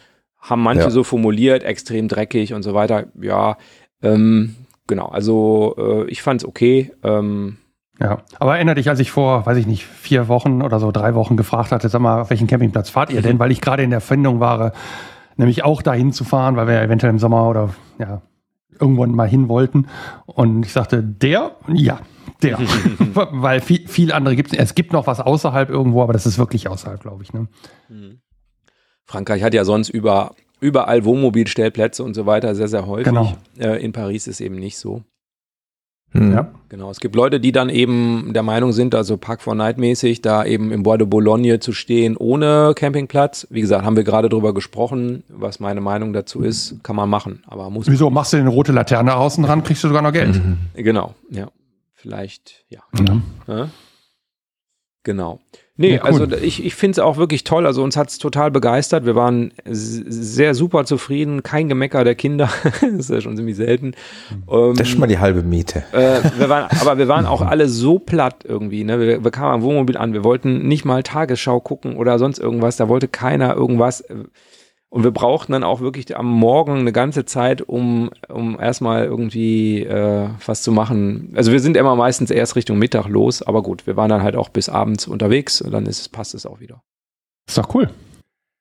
Haben manche ja. so formuliert, extrem dreckig und so weiter. Ja, ähm, genau. Also äh, ich fand es okay. Ähm, ja, aber erinnere dich, als ich vor, weiß ich nicht, vier Wochen oder so drei Wochen gefragt hatte, sag mal, auf welchen Campingplatz fahrt ihr denn? Weil ich gerade in der Findung war, nämlich auch dahin zu fahren, weil wir eventuell im Sommer oder ja, irgendwann mal hin wollten. Und ich sagte, der? Ja, der. Weil viel, viel andere gibt es. Es gibt noch was außerhalb irgendwo, aber das ist wirklich außerhalb, glaube ich. Ne? Mhm. Frankreich hat ja sonst über, überall Wohnmobilstellplätze und so weiter sehr, sehr häufig. Genau. Äh, in Paris ist eben nicht so. Mhm. Ja. Genau. Es gibt Leute, die dann eben der Meinung sind, also Park for Night mäßig, da eben im Bois de Boulogne zu stehen ohne Campingplatz. Wie gesagt, haben wir gerade drüber gesprochen, was meine Meinung dazu ist, kann man machen, aber muss. Wieso machst du eine rote Laterne außen dran, kriegst du sogar noch Geld? Mhm. Genau, ja. Vielleicht, ja. Mhm. ja. Genau. Nee, Ja, cool. also ich, ich finde es auch wirklich toll. Also uns hat es total begeistert. Wir waren sehr super zufrieden. Kein Gemecker der Kinder. das ist ja schon ziemlich selten. Ähm, Das ist schon mal die halbe Miete. äh, wir waren, aber wir waren auch alle so platt irgendwie. Ne? Wir, wir kamen am Wohnmobil an. Wir wollten nicht mal Tagesschau gucken oder sonst irgendwas. Da wollte keiner irgendwas. Und wir brauchten dann auch wirklich am Morgen eine ganze Zeit, um, um erstmal irgendwie äh, was zu machen. Also wir sind immer meistens erst Richtung Mittag los, aber gut, wir waren dann halt auch bis abends unterwegs und dann ist, es- passt es auch wieder. Ist doch cool.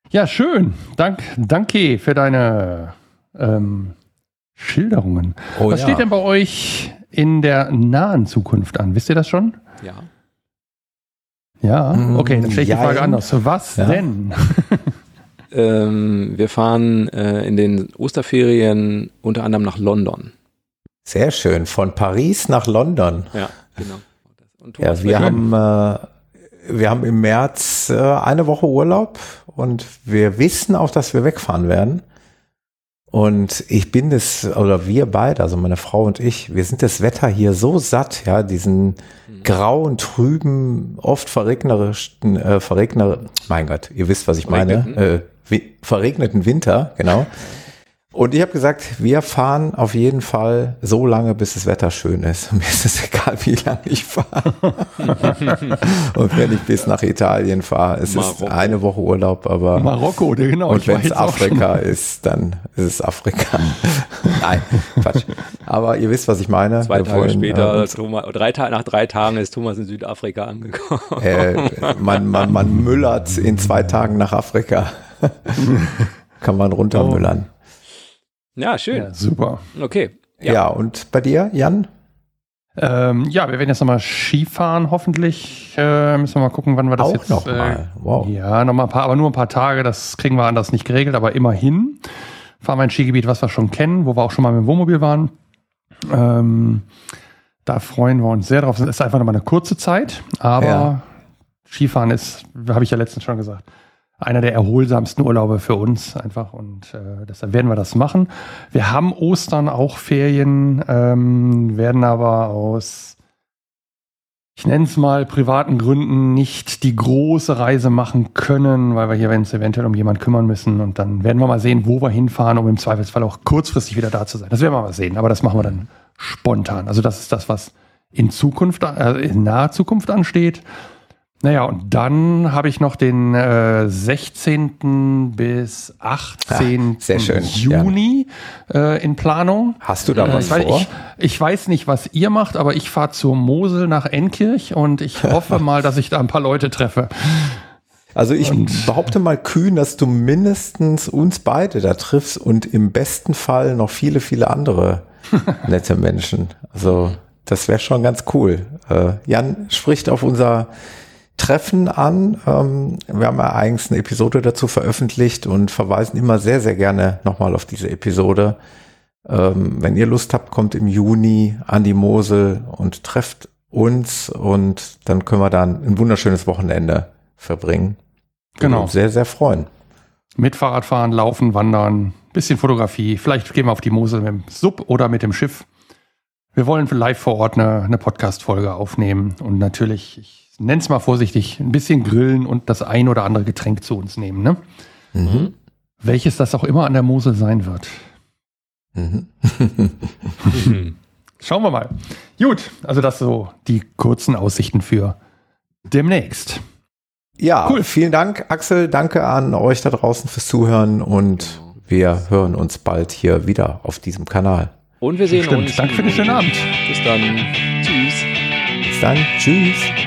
Ja, schön. Dank, danke für deine ähm, Schilderungen. Oh Was ja. steht denn bei euch in der nahen Zukunft an? Wisst ihr das schon? Ja. Ja, okay, dann stelle ich die Frage anders. Was Ja. denn? Ähm, wir fahren äh, in den Osterferien unter anderem nach London. Sehr schön. Von Paris nach London. Ja, genau. Und Ja, Thomas, wir haben, äh, wir haben im März äh, eine Woche Urlaub und wir wissen auch, dass wir wegfahren werden. Und ich bin das, oder wir beide, also meine Frau und ich, wir sind das Wetter hier so satt, ja, diesen grauen, trüben, oft verregnerischen, äh, verregner, mein Gott, ihr wisst, was ich meine, äh, verregneten Winter, genau. Und ich habe gesagt, wir fahren auf jeden Fall so lange, bis das Wetter schön ist. Mir ist es egal, wie lange ich fahre. und wenn ich bis nach Italien fahre, es ist Marokko. eine Woche Urlaub, aber Marokko, genau. und wenn es Afrika ist, dann ist es Afrika. Nein, Quatsch. Aber ihr wisst, was ich meine. Zwei Wir Tage wollen, später, äh, Thomas, drei Ta nach drei Tagen ist Thomas in Südafrika angekommen. äh, man, man, man müllert in zwei Tagen nach Afrika. Kann man runtermüllern. Ja, schön. Ja, super. Okay. Ja. und bei dir, Jan? Ähm, ja, wir werden jetzt nochmal Skifahren, hoffentlich. Äh, müssen wir mal gucken, wann wir das Auch jetzt. noch mal. Wow. Ja, noch mal ein paar, aber nur ein paar Tage. Das kriegen wir anders nicht geregelt, aber immerhin. Fahren wir ein Skigebiet, was wir schon kennen, wo wir auch schon mal mit dem Wohnmobil waren. Ähm, da freuen wir uns sehr drauf. Es ist einfach nochmal eine kurze Zeit, aber Ja. Skifahren ist, habe ich ja letztens schon gesagt, einer der erholsamsten Urlaube für uns einfach und äh, deshalb werden wir das machen. Wir haben Ostern auch Ferien, ähm, werden aber aus, ich nenne es mal, privaten Gründen nicht die große Reise machen können, weil wir hier uns eventuell um jemanden kümmern müssen und dann werden wir mal sehen, wo wir hinfahren, um im Zweifelsfall auch kurzfristig wieder da zu sein. Das werden wir mal sehen, aber das machen wir dann spontan. Also das ist das, was in Zukunft, äh, in naher Zukunft ansteht. Naja, und dann habe ich noch den äh, 16. bis 18. Ah, sehr schön, Juni äh, in Planung. Hast du da Äh, was ich, weiß, vor? ich, ich weiß nicht, was ihr macht, aber ich fahre zur Mosel nach Enkirch und ich hoffe mal, dass ich da ein paar Leute treffe. Also ich behaupte mal kühn, dass du mindestens uns beide da triffst und im besten Fall noch viele, viele andere nette Menschen. Also das wäre schon ganz cool. Äh, Jan spricht auf unser Treffen an. Ähm, wir haben ja eigens eine Episode dazu veröffentlicht und verweisen immer sehr, sehr gerne nochmal auf diese Episode. Ähm, wenn ihr Lust habt, kommt im Juni an die Mosel und trefft uns und dann können wir dann ein wunderschönes Wochenende verbringen. Genau. Und sehr, sehr freuen. Mit Fahrradfahren, Laufen, Wandern, bisschen Fotografie. Vielleicht gehen wir auf die Mosel mit dem Sub oder mit dem Schiff. Wir wollen live vor Ort eine, eine Podcast-Folge aufnehmen und natürlich, ich nenne es mal vorsichtig, ein bisschen grillen und das ein oder andere Getränk zu uns nehmen. Ne? Mhm. Welches das auch immer an der Mosel sein wird. Mhm. Schauen wir mal. Gut, also das so die kurzen Aussichten für demnächst. Ja, Cool. vielen Dank, Axel. Danke an euch da draußen fürs Zuhören und wir hören uns bald hier wieder auf diesem Kanal. Und wir sehen Stimmt. uns. Danke für den schönen Abend. Bis dann. Tschüss. Bis dann. Tschüss.